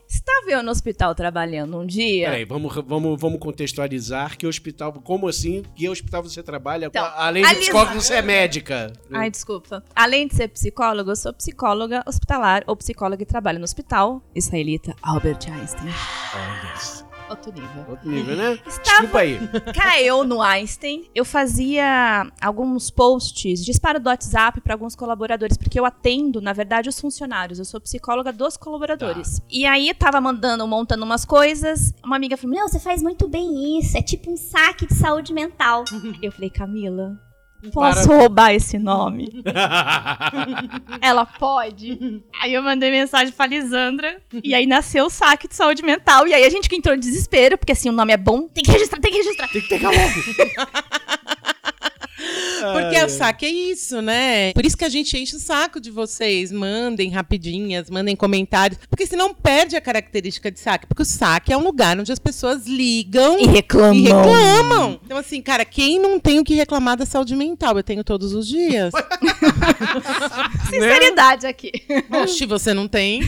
Estava eu no hospital trabalhando um dia. Peraí, vamos, vamos, vamos contextualizar que hospital. Como assim? Que hospital você trabalha? Então, Além de psicólogo, você é médica. Ai, desculpa. Além de ser psicóloga, eu sou psicóloga hospitalar ou psicóloga que trabalha no hospital israelita Albert Einstein. Olha isso. Outro nível. Outro nível, né? Estava- Desculpa aí. Caiu no Einstein. Eu fazia alguns posts, disparo do WhatsApp para alguns colaboradores, porque eu atendo, na verdade, os funcionários. Eu sou psicóloga dos colaboradores. E aí tava mandando, montando umas coisas. Uma amiga falou: Não, você faz muito bem isso. É tipo um saque de saúde mental. Eu falei, Camila, posso roubar esse nome? Ela pode. Aí eu mandei mensagem pra Lisandra. E aí nasceu o saque de saúde mental. E aí a gente que entrou em desespero, porque assim, o nome é bom, tem que registrar, tem que registrar. Tem que pegar logo. Porque o saque é isso, né? Por isso que a gente enche o saco de vocês. Mandem rapidinhas, mandem comentários. Porque senão perde a característica de saque. Porque o saque é um lugar onde as pessoas ligam E reclamam. e reclamam. Então, assim, cara, quem não tem o que reclamar da saúde mental? Eu tenho todos os dias. Sinceridade aqui. Oxe, você não tem?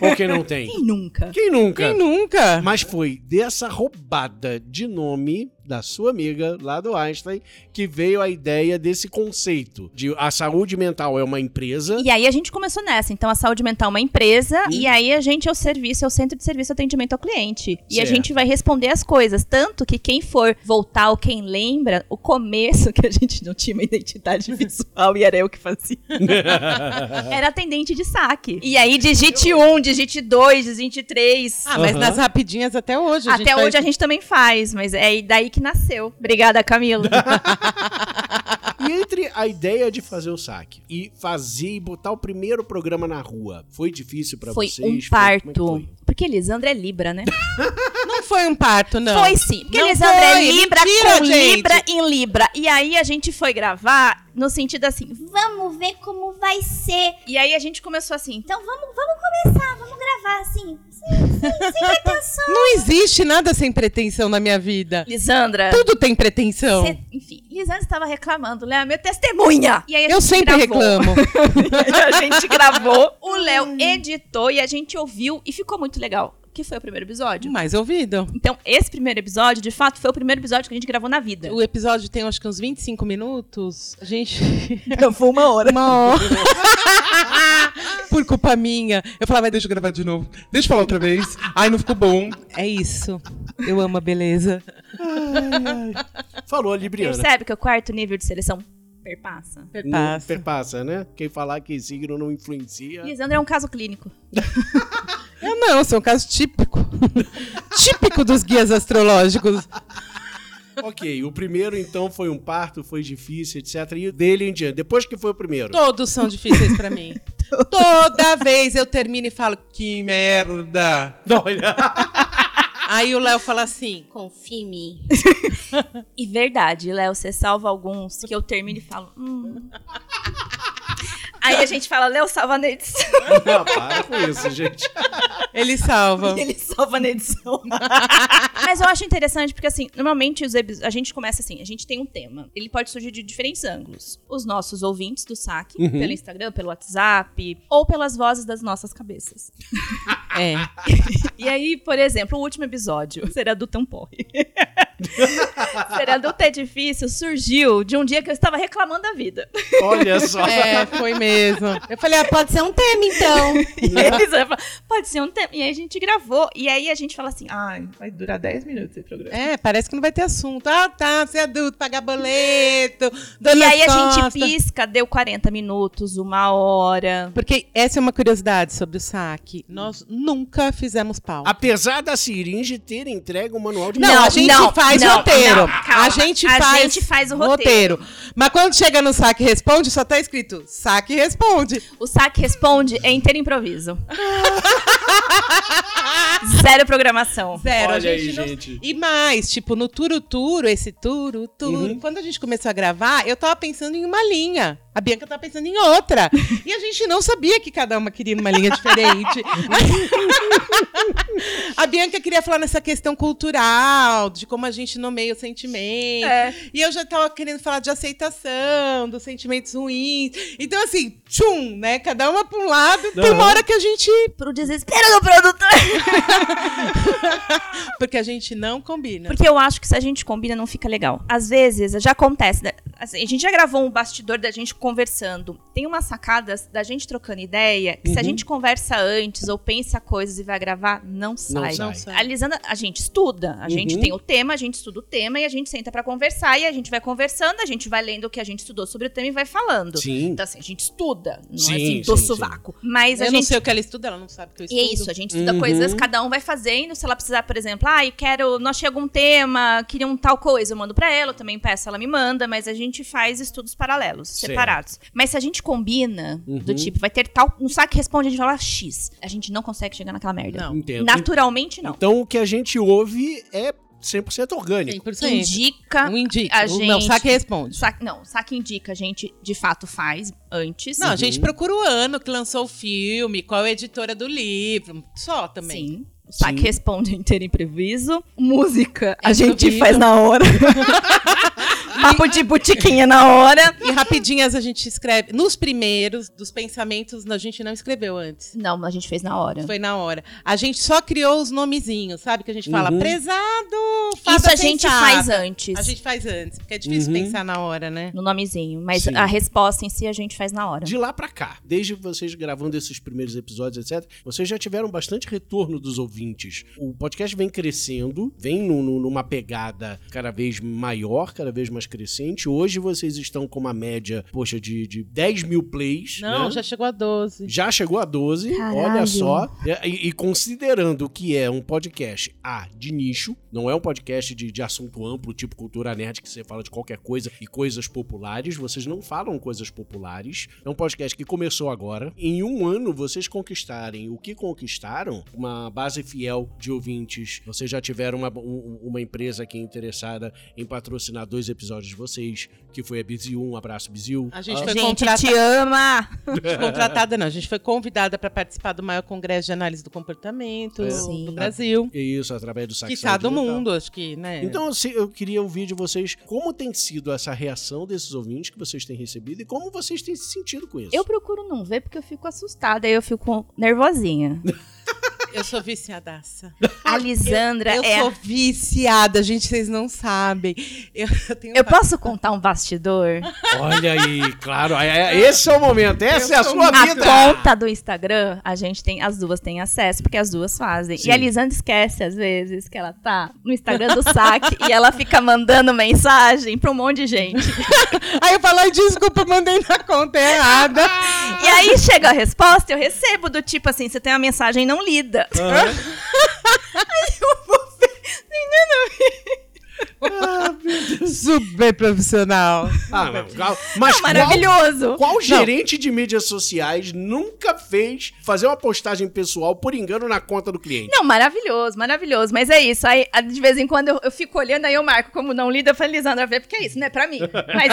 Ou quem não tem? Quem nunca? Quem nunca? Quem nunca? Mas foi dessa roubada de nome da sua amiga lá do Einstein que veio a ideia desse conceito de a saúde mental é uma empresa. E aí a gente começou nessa. Então a saúde mental é uma empresa Hum. e aí a gente é o serviço, é o centro de serviço e atendimento ao cliente. E a Certo. gente vai responder as coisas. Tanto que quem for voltar ou quem lembra, o começo que a gente não tinha uma identidade visual e era eu que fazia. era atendente de saque. E aí digite um, digite dois, digite três. Ah, mas Aham. nas rapidinhas até hoje. a gente Até faz- hoje a gente também faz, mas é daí que nasceu. Obrigada, Camila. E entre a ideia de fazer o saque e fazer e botar o primeiro programa na rua, foi difícil pra Foi vocês? um Como é que parto. foi? Porque Elisandra é Libra, né? Não foi um parto, não. Foi sim. Porque Não Elisandra foi, é Libra mentira, com gente. Libra em Libra. E aí a gente foi gravar no sentido assim. Vamos ver como vai ser. E aí a gente começou assim. Então vamos, vamos começar, vamos gravar assim. Sem, sem, sem pretensão. Não existe nada sem pretensão na minha vida. Lisandra. Tudo tem pretensão. cê- enfim, Lisandra estava reclamando, Léo, minha testemunha. E aí a Eu gente sempre gravou. reclamo. a gente gravou, o Léo editou e a gente ouviu e ficou muito legal. Que foi o primeiro episódio. Mais ouvido. Então, esse primeiro episódio, de fato, foi o primeiro episódio que a gente gravou na vida. O episódio tem acho que uns 25 minutos. A gente. Foi uma hora. Uma hora. Por culpa minha. Eu falava, "Vai, deixa eu gravar de novo. Deixa eu falar outra vez. Ai, não ficou bom. É isso. Eu amo a beleza. Falou a Libriana. Percebe que o quarto nível de seleção perpassa? Não Perpassa. perpassa, né? Quem falar que signo não influencia. Lisandra é um caso clínico. Eu não, eu sou um caso típico. típico dos guias astrológicos. Ok, o primeiro então foi um parto, foi difícil, etc. E dele em diante. Depois que foi o primeiro. Todos são difíceis pra mim. Toda vez eu termino e falo, que merda. Olha. Aí o Léo fala assim, Confia em mim. E verdade, Léo, você salva alguns que eu termino e falo. Hum. Aí a gente fala, Léo, salva na edição. Não, para com isso, gente. ele salva. Ele salva na edição. Mas eu acho interessante porque, assim, normalmente os a gente começa assim: a gente tem um tema. Ele pode surgir de diferentes ângulos. Os nossos ouvintes do saque, pelo Instagram, pelo WhatsApp, ou pelas vozes das nossas cabeças. É. E aí, por exemplo, o último episódio, Ser Adulto é um Porre. Ser Adulto é difícil surgiu de um dia que eu estava reclamando da vida. Olha só. É, foi mesmo. Eu falei, ah, Pode ser um tema, então. E eles falaram, pode ser um tema. E aí a gente gravou. E aí a gente fala assim: Ai, vai durar 10 minutos esse programa. É, parece que não vai ter assunto. Ah, tá, você é adulto, pagar boleto, dando E aí a as gente pisca, deu 40 minutos, uma hora. Porque essa é uma curiosidade sobre o saque. Nós nunca fizemos pau. Apesar da Siringe ter entregue um manual de Não, Não, a gente não, faz não, roteiro. não, a gente A faz, gente faz o roteiro. Mas quando chega no saque responde, só tá escrito saque responde. O saque responde é inteiro improviso. Zero programação. Zero. Olha a gente aí, não- gente. E mais, tipo, no Turo Turo, esse Turo Turo, Uhum. quando a gente começou a gravar, eu tava pensando em uma linha. A Bianca tava pensando em outra. e a gente não sabia que cada uma queria uma linha diferente. a Bianca queria falar nessa questão cultural, de como a gente nomeia o sentimento. É. E eu já tava querendo falar de aceitação, dos sentimentos ruins. Então, assim, tchum, né? Cada uma pra um lado. Tem uma hora que a gente Pro desespero do produtor. Porque a gente não combina. Porque eu acho que se a gente combina, não fica legal. Às vezes, já acontece. Né? Assim, a gente já gravou um bastidor da gente conversando. Tem umas sacadas da gente trocando ideia que se a gente conversa antes ou pensa coisas e vai gravar, não sai. sai. Não sai. A Lisandra, a gente estuda. A gente Uhum. tem o tema, a gente estuda o tema e a gente senta pra conversar e a gente vai conversando, a gente vai lendo o que a gente estudou sobre o tema e vai falando. Sim. Então, assim, a gente estuda, não Sim, é assim, do sim, sovaco. Mas eu a não gente sei o que ela estuda, ela não sabe o que eu e estudo. é isso, a gente estuda Uhum. coisas, cada um vai fazendo. Se ela precisar, por exemplo, ah, eu quero, não achei algum tema, queria um tal coisa, eu mando pra ela, eu também peço, ela me manda, mas a gente faz estudos paralelos, Certo. separados. Mas se a gente combina, Uhum. do tipo, vai ter tal, no saque responde, a gente fala X, a gente não consegue chegar naquela merda. Não. Entendo. Naturalmente, não. Então o que a gente ouve é 100% orgânico. 100%. Indica Não indica. a O- gente... Não, saque responde. Saque- não, saque indica, a gente de fato faz antes. Não, a gente procura o ano que lançou o filme, qual é a editora do livro. Só também. Sim. O saque Sim. responde inteiro impreviso. Música, a É gente improviso. faz na hora. Papo de botiquinha na hora. E rapidinhas a gente escreve. Nos primeiros, dos pensamentos, a gente não escreveu antes. Não, a gente fez na hora. Foi na hora. A gente só criou os nomezinhos, sabe? Que a gente fala, Uhum. prezado, Isso fada a gente faz antes. A gente faz antes, porque é difícil Uhum. pensar na hora, né? No nomezinho. Mas Sim. a resposta em si a gente faz na hora. De lá pra cá, desde vocês gravando esses primeiros episódios, etc., vocês já tiveram bastante retorno dos ouvintes. O podcast vem crescendo, vem nu- nu- numa pegada cada vez maior, cada vez mais crescente. Hoje vocês estão com uma média, poxa, de, de 10 mil plays. Não, né? já chegou a 12. Já chegou a 12, Caralho. olha só. E, e considerando que é um podcast A de nicho, não é um podcast de, de assunto amplo, tipo cultura nerd, que você fala de qualquer coisa e coisas populares. Vocês não falam coisas populares. É um podcast que começou agora. Em um ano, vocês conquistarem o que conquistaram, uma base fiel de ouvintes. Vocês já tiveram uma, um- uma empresa aqui interessada em patrocinar dois episódios de vocês, que foi a Bizil. Um abraço, Bizil. A gente A foi gente contratada. te ama! contratada, não. A gente foi convidada para participar do maior congresso de análise do comportamento Sim. do Brasil. É Isso, através do Que tá Saúde do mundo, acho que, né? Então, assim, eu queria ouvir de vocês como tem sido essa reação desses ouvintes que vocês têm recebido e como vocês têm se sentido com isso. Eu procuro não ver porque eu fico assustada, aí eu fico nervosinha. Eu sou viciadaça. A Lisandra Eu é. sou viciada, gente, vocês não sabem. Eu, eu tenho Eu posso contar um bastidor? Olha aí, claro, é- é- esse é o momento, essa é a sua A vida. conta do Instagram, a gente tem, as duas têm acesso, porque as duas fazem. Sim. E a Lisandra esquece, às vezes, que ela tá no Instagram do saque e ela fica mandando mensagem pra um monte de gente. Aí eu falo, "Ai, desculpa, mandei na conta errada. E aí chega a resposta, eu recebo do tipo assim, você tem uma mensagem não lida. Eu -huh. Ay, no, no, no. Super profissional. Ah, mas qual, Maravilhoso. qual gerente de mídias sociais nunca fez fazer uma postagem pessoal por engano na conta do cliente? Não, maravilhoso, maravilhoso. Mas é isso. Aí, a- de vez em quando eu, eu fico olhando, aí eu marco como não lida. Eu falei, Lisandra, vê, porque é isso, não é pra mim. Mas,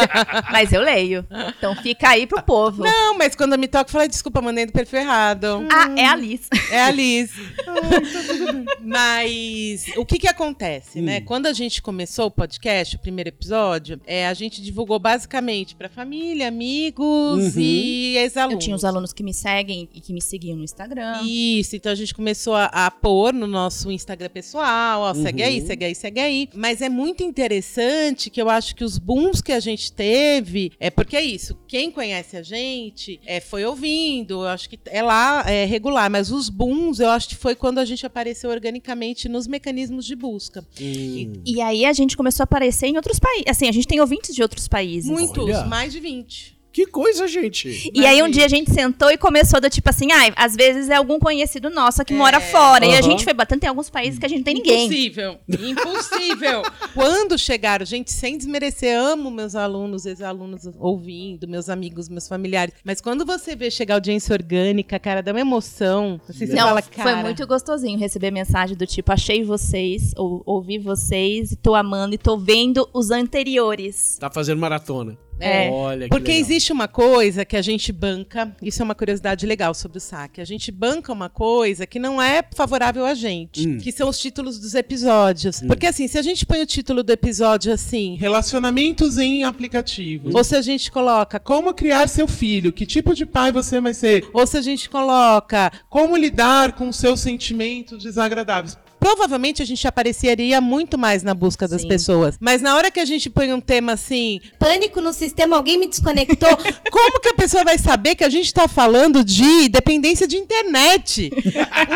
mas eu leio. Então fica aí pro povo. Não, mas quando eu me toco, eu falei, desculpa, mandei do perfil errado. Ah, é a Liz. É a Liz. Mas o que que acontece, né? Quando a gente começou o podcast, o primeiro episódio, é, a gente divulgou basicamente pra família, amigos Uhum. e ex-alunos. Eu tinha os alunos que me seguem e que me seguiam no Instagram. Isso, então a gente começou a, a pôr no nosso Instagram pessoal, ó, segue aí, Uhum. segue aí, segue aí. Mas é muito interessante que eu acho que os booms que a gente teve, é porque é isso, quem conhece a gente é, foi ouvindo, eu acho que é lá é, regular, mas os booms eu acho que foi quando a gente apareceu organicamente nos mecanismos de busca. Hum. E aí a gente começou a aparecer em outros países. Assim, a gente tem ouvintes de outros países. Muitos, Olha. mais de 20. Que coisa, gente. E aí um dia a gente sentou e começou do tipo assim, ah, às vezes é algum conhecido nosso que É. mora fora. E a gente foi batendo em alguns países que a gente não tem ninguém. Impossível. Impossível. Quando chegaram, gente, sem desmerecer, amo meus alunos, ex-alunos ouvindo, meus amigos, meus familiares. Mas quando você vê chegar audiência orgânica, cara, dá uma emoção. Assim, você Não, fala, foi cara. muito gostosinho receber mensagem do tipo, achei vocês, ou ouvi vocês, e tô amando, e tô vendo os anteriores. Tá fazendo maratona. É. Olha que Porque legal. existe uma coisa que a gente banca, isso é uma curiosidade legal sobre o saque. A gente banca uma coisa que não é favorável a gente, Hum. que são os títulos dos episódios. Porque assim, se a gente põe o título do episódio assim, Relacionamentos em aplicativos. ou se a gente coloca Como criar seu filho? Que tipo de pai você vai ser? ou se a gente coloca, Como lidar com seus sentimentos desagradáveis? Provavelmente a gente apareceria muito mais na busca das Sim. pessoas. Mas na hora que a gente põe um tema assim, Pânico no sistema, alguém me desconectou. como que a pessoa vai saber que a gente está falando de dependência de internet?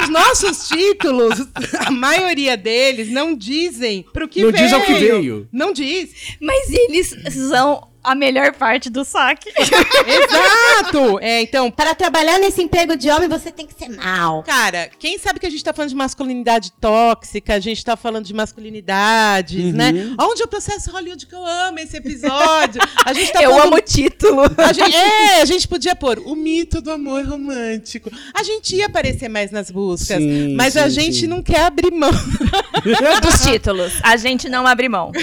Os nossos títulos, a maioria deles, não dizem pro que Não veio. diz ao que veio. Não diz. Mas eles são a melhor parte do saque. Exato! É, então, Para trabalhar nesse emprego de homem, você tem que ser mal. Cara, quem sabe que a gente tá falando de masculinidade tóxica, a gente tá falando de masculinidades, né? Onde é o processo Hollywood que eu amo esse episódio? A gente tá Eu falando... amo o título. A gente, é, a gente podia pôr. O mito do amor romântico. A gente ia aparecer mais nas buscas, Sim, mas a sim, gente sim. não quer abrir mão. Dos títulos. A gente não abre mão.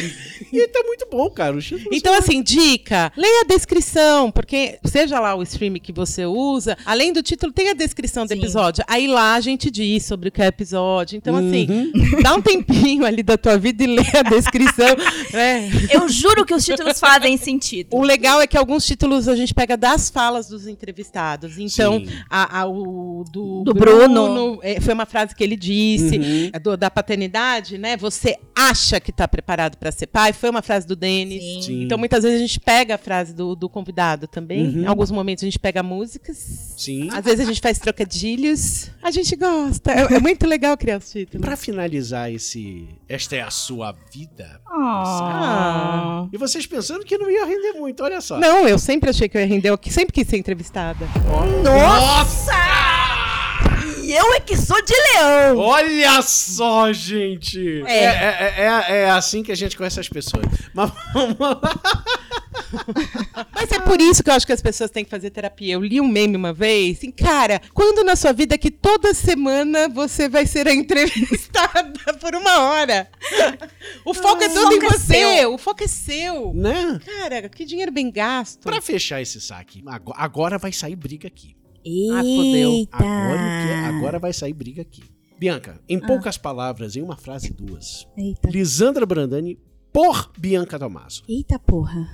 E tá muito bom, cara. Então, assim, dica, leia a descrição, porque seja lá o stream que você usa, além do título, tem a descrição do Sim. episódio. Aí lá a gente diz sobre o que é o episódio. Então, assim, Uhum. dá um tempinho ali da tua vida e lê a descrição. né? Eu juro que os títulos fazem sentido. O legal é que alguns títulos a gente pega das falas dos entrevistados. Então, a, a- o do, Do Bruno. é, foi uma frase que ele disse. Uhum. A do- da paternidade, né? Você acha que está preparado para ser pai? Foi uma frase do Denis. Então, muitas vezes a gente pega a frase do, do convidado também. Uhum. Em alguns momentos a gente pega músicas. Sim. Às vezes a gente faz trocadilhos. A gente gosta. É, é muito legal criar os títulos. Pra finalizar esse Esta é a sua vida. Ah. E vocês pensando que não ia render muito, olha só. Não, eu sempre achei que eu ia render. Eu que- sempre quis ser entrevistada. Nossa! E eu é que sou de leão. Olha só, gente! É. É, é, é- é assim que a gente conhece as pessoas. Mas vamos lá. Mas é por isso que eu acho que as pessoas têm que fazer terapia. Eu li um meme uma vez, assim, cara, quando na sua vida que toda semana você vai ser a entrevistada por uma hora? O foco é todo em é você, seu. o foco é seu. Né? Cara, que dinheiro bem gasto. Pra fechar esse saque, ago- agora vai sair briga aqui. Ah, fodeu. Agora, o quê? agora vai sair briga aqui. Bianca, em poucas palavras, em uma frase duas. Eita. Lisandra Brandani por Bianca Dalmaso. Eita porra.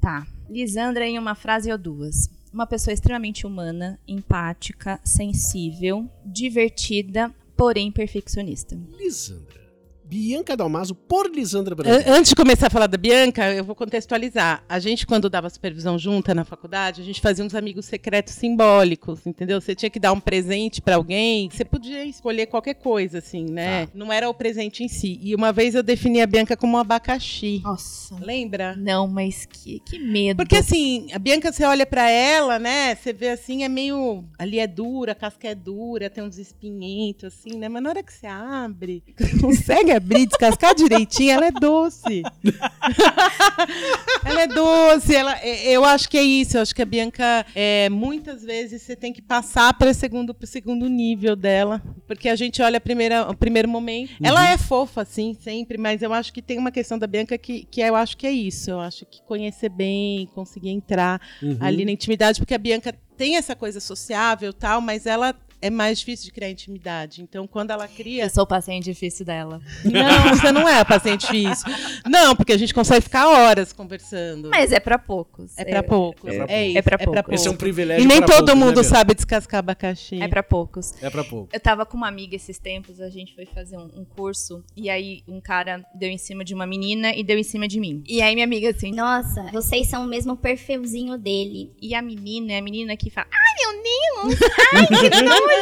Tá. Lisandra em uma frase ou duas. Uma pessoa extremamente humana, empática, sensível, divertida, porém perfeccionista. Lisandra. Bianca Dalmaso por Lisandra Brandani. An- Antes de começar a falar da Bianca, eu vou contextualizar. A gente, quando dava supervisão junta na faculdade, a gente fazia uns amigos secretos simbólicos, entendeu? Você tinha que dar um presente pra alguém, você podia escolher qualquer coisa, assim, né? Não era o presente em si. E uma vez eu defini a Bianca como um abacaxi. Nossa. Lembra? Não, mas que, que medo. Porque assim, a Bianca, você olha pra ela, né? Você vê assim, é meio. Ali é dura, a casca é dura, tem uns espinhentos, assim, né? Mas na hora que você abre, consegue abrir, descascar direitinho, ela é doce. ela é doce, ela, é- eu acho que é isso. Eu acho que a Bianca, é, muitas vezes, você tem que passar para o segundo, pro segundo nível dela. Porque a gente olha a primeira, o primeiro momento. Ela é fofa, assim, sempre, mas eu acho que tem uma questão da Bianca que, que eu acho que é isso. Eu acho que conhecer bem, conseguir entrar Uhum. ali na intimidade, porque a Bianca tem essa coisa sociável e tal, mas ela é mais difícil de criar intimidade. Então, quando ela cria. Eu sou o paciente difícil dela. Não, você não é a paciente difícil. Não, porque a gente consegue ficar horas conversando. Mas é pra poucos. é pra poucos. É É, isso. É pra É pra poucos. poucos. Esse é um privilégio E nem pra todo poucos, né, mundo Bianca? sabe descascar abacaxi. É pra poucos. É pra pouco. Eu tava com uma amiga esses tempos, a gente foi fazer um, um curso, e aí um cara deu em cima de uma menina e deu em cima de mim. E aí minha amiga assim, Nossa, vocês são o mesmo perfilzinho dele. e a menina é a menina que fala, ai meu Deus, ai que nojo.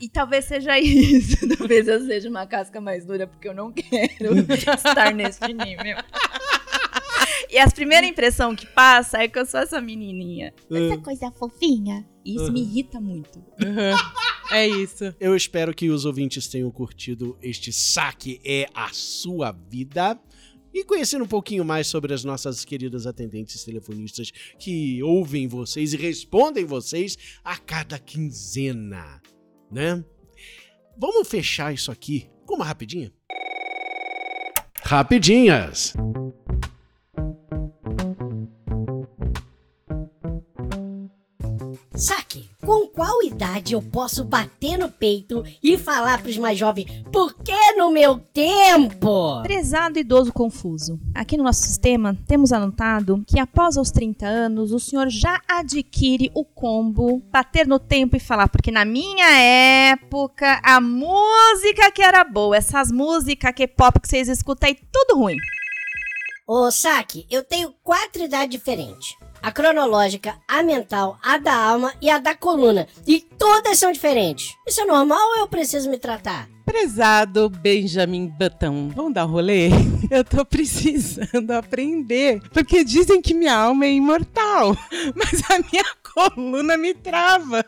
E talvez seja isso, talvez eu seja uma casca mais dura, porque eu não quero estar nesse nível. E a primeira impressão que passa é que eu sou essa menininha. Essa coisa fofinha. E isso me irrita muito. Uhum. É isso. Eu espero que os ouvintes tenham curtido este saque é a sua vida. E conhecendo um pouquinho mais sobre as nossas queridas atendentes telefonistas que ouvem vocês e respondem vocês a cada quinzena, né? Vamos fechar isso aqui com uma rapidinha? Rapidinhas! Qual idade eu posso bater no peito e falar pros mais jovens, por que no meu tempo? Prezado idoso confuso. Aqui no nosso sistema, temos anotado que após os 30 anos, o senhor já adquire o combo bater no tempo e falar, porque na minha época, a música que era boa, essas músicas K-pop que vocês escutam aí, tudo ruim. Ô, Saque, eu tenho quatro idades diferentes. A cronológica, a mental, a da alma e a da coluna. E todas são diferentes. Isso é normal ou eu preciso me tratar? Prezado Benjamin Button, vamos dar um rolê? Eu tô precisando aprender, porque dizem que minha alma é imortal, mas a minha coluna me trava.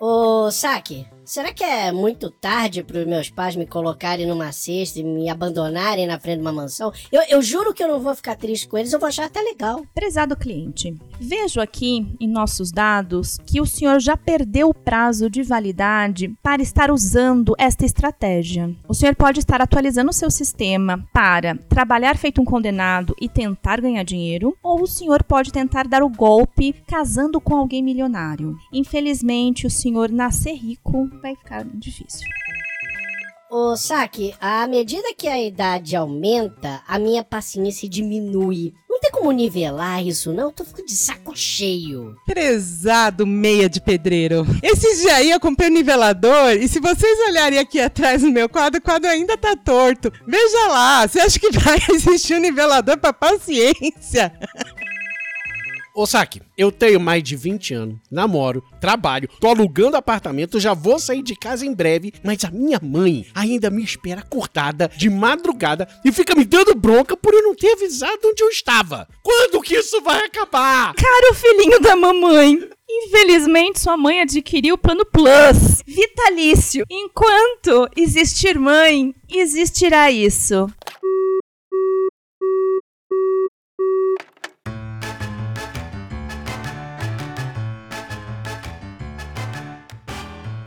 Ô, Saque, será que é muito tarde para os meus pais me colocarem numa cesta e me abandonarem na frente de uma mansão? Eu, eu juro que eu não vou ficar triste com eles, eu vou achar até legal. Prezado cliente, vejo aqui em nossos dados que o senhor já perdeu o prazo de validade para estar usando esta estratégia. O senhor pode estar atualizando o seu sistema para trabalhar feito um condenado e tentar ganhar dinheiro, ou o senhor pode tentar dar o golpe casando com alguém milionário. Infelizmente, o senhor nascer rico vai ficar difícil. Ô, Saque, à medida que a idade aumenta, a minha paciência diminui. Não tem como nivelar isso, não? Eu tô ficando de saco cheio. Prezado meia de pedreiro. Esses dias aí eu comprei um nivelador e se vocês olharem aqui atrás no meu quadro, o quadro ainda tá torto. Veja lá, você acha que vai existir um nivelador pra paciência? Ô, Saki, eu tenho mais de 20 anos, namoro, trabalho, tô alugando apartamento, já vou sair de casa em breve, mas a minha mãe ainda me espera acordada de madrugada e fica me dando bronca por eu não ter avisado onde eu estava. Quando que isso vai acabar? Caro filhinho da mamãe, Infelizmente, sua mãe adquiriu o plano Plus, vitalício. Enquanto existir mãe, existirá isso.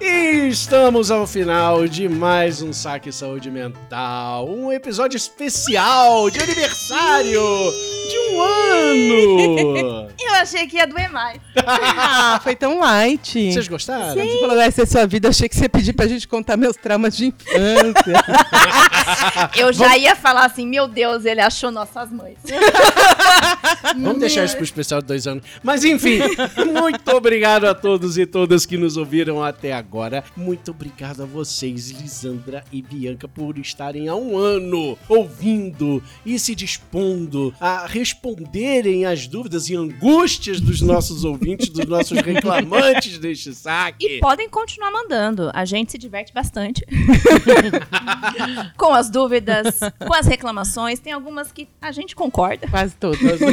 E estamos ao final de mais um Saque Saúde Mental, um episódio especial de aniversário de um ano. Eu achei que ia doer mais. Ah, foi tão light. Vocês gostaram? Você falou, essa é sua vida, achei que você pediu pra gente contar meus traumas de infância. Eu já ia falar assim, meu Deus, ele achou nossas mães. Vamos deixar isso pro especial de dois anos. Mas enfim, muito obrigado a todos e todas que nos ouviram até agora. Muito obrigado a vocês, Lisandra e Bianca, por estarem há um ano ouvindo e se dispondo a responderem às dúvidas e angústias dos nossos ouvintes, dos nossos reclamantes deste saque. E podem continuar mandando. A gente se diverte bastante. com as dúvidas, com as reclamações. Tem algumas que a gente concorda. Quase todas.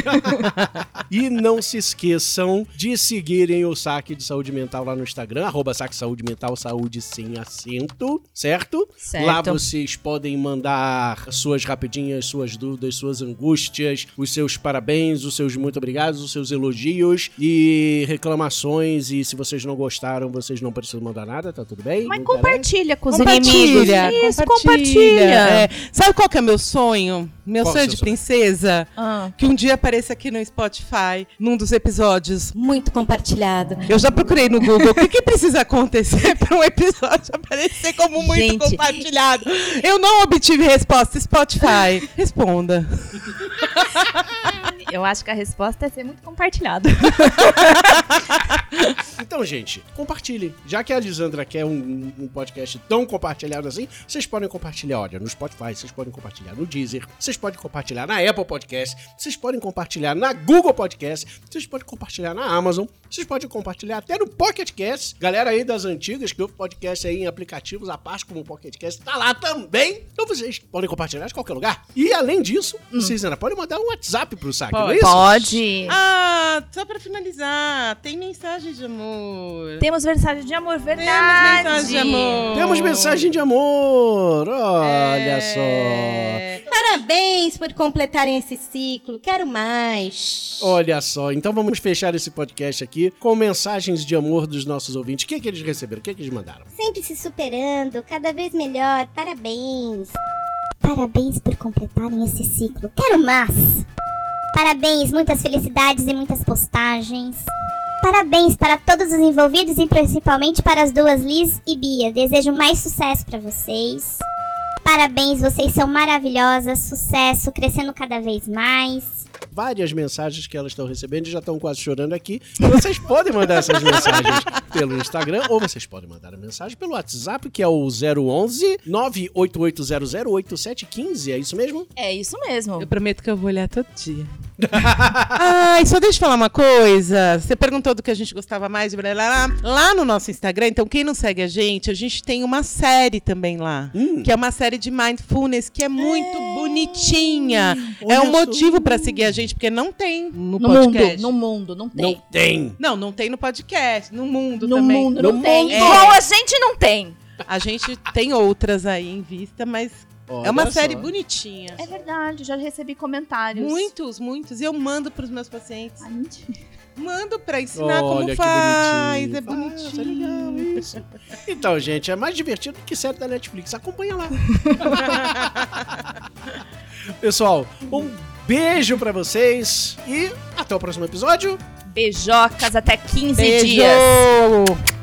E não se esqueçam de seguirem o Saque de Saúde Mental lá no Instagram, arroba Saque Saúde Mental, saúde sem acento, certo? Certo. Lá vocês podem mandar suas rapidinhas, suas dúvidas, suas angústias, os seus parabéns, os seus muito obrigados, os seus elogios e reclamações. E se vocês não gostaram, vocês não precisam mandar nada, tá tudo bem? Mas compartilha com os inimigos. Compartilha, Isso, compartilha. É. Sabe qual que é meu sonho? Meu Qual sonho de sonho? princesa? Ah. Que um dia apareça aqui no Spotify, num dos episódios. Muito compartilhado. Eu já procurei no Google o que, que precisa acontecer para um episódio aparecer como muito Gente. compartilhado. Eu não obtive resposta. Spotify, responda. Eu acho que a resposta é ser muito compartilhado. Então, gente, compartilhem. Já que a Lisandra quer um, um podcast tão compartilhado assim, vocês podem compartilhar, olha, no Spotify, vocês podem compartilhar no Deezer, vocês podem compartilhar na Apple Podcast, vocês podem compartilhar na Google Podcast, vocês podem compartilhar na Amazon, vocês podem compartilhar até no Pocket Cast. Galera aí das antigas que ouve podcast aí em aplicativos à parte como o Pocket Cast, tá lá também. Então vocês podem compartilhar de qualquer lugar. E além disso, vocês ainda podem mandar um WhatsApp pro saque, não é isso? Pode. Ah, só para finalizar, tem mensagem de amor. Temos mensagem de amor, verdade. mensagem de amor. Temos mensagem de amor. Olha É. só. Parabéns por completarem esse ciclo. Quero mais. Olha só, então vamos fechar esse podcast aqui com mensagens de amor dos nossos ouvintes. O que, que eles receberam? O que, que eles mandaram? Sempre se superando, cada vez melhor. Parabéns. Parabéns por completarem esse ciclo. Quero mais. Parabéns, muitas felicidades e muitas postagens. Parabéns para todos os envolvidos e principalmente para as duas Liz e Bia. Desejo mais sucesso para vocês. Parabéns, vocês são maravilhosas. Sucesso, crescendo cada vez mais. Várias mensagens que elas estão recebendo e já estão quase chorando aqui. E vocês podem mandar essas mensagens pelo Instagram ou vocês podem mandar a mensagem pelo WhatsApp, que é o 011 988008715. É isso mesmo? É isso mesmo. Eu prometo que eu vou olhar todo dia. Ai, só deixa eu falar uma coisa. Você perguntou do que a gente gostava mais. Blá, blá, blá. Lá no nosso Instagram, então quem não segue a gente, a gente tem uma série também lá. Que é uma série de mindfulness que é muito bonitinha. é um Olha só. motivo pra seguir a gente, porque não tem no, No mundo, podcast. no mundo, não tem. Não tem. Não, não tem no podcast, no mundo No também. mundo No não tem. mundo. Igual a gente não tem. A gente tem outras aí em vista, mas Olha é uma só. série bonitinha. É verdade, já recebi comentários. Muitos, muitos. E eu mando pros meus pacientes. Ai, mentira. Mando pra ensinar Olha como que faz. bonitinho. É bonitinho. Faz, é legal isso. Então, gente, é mais divertido que série da Netflix. Acompanha lá. Pessoal, um beijo pra vocês e até o próximo episódio. Beijocas até 15 Beijo! dias.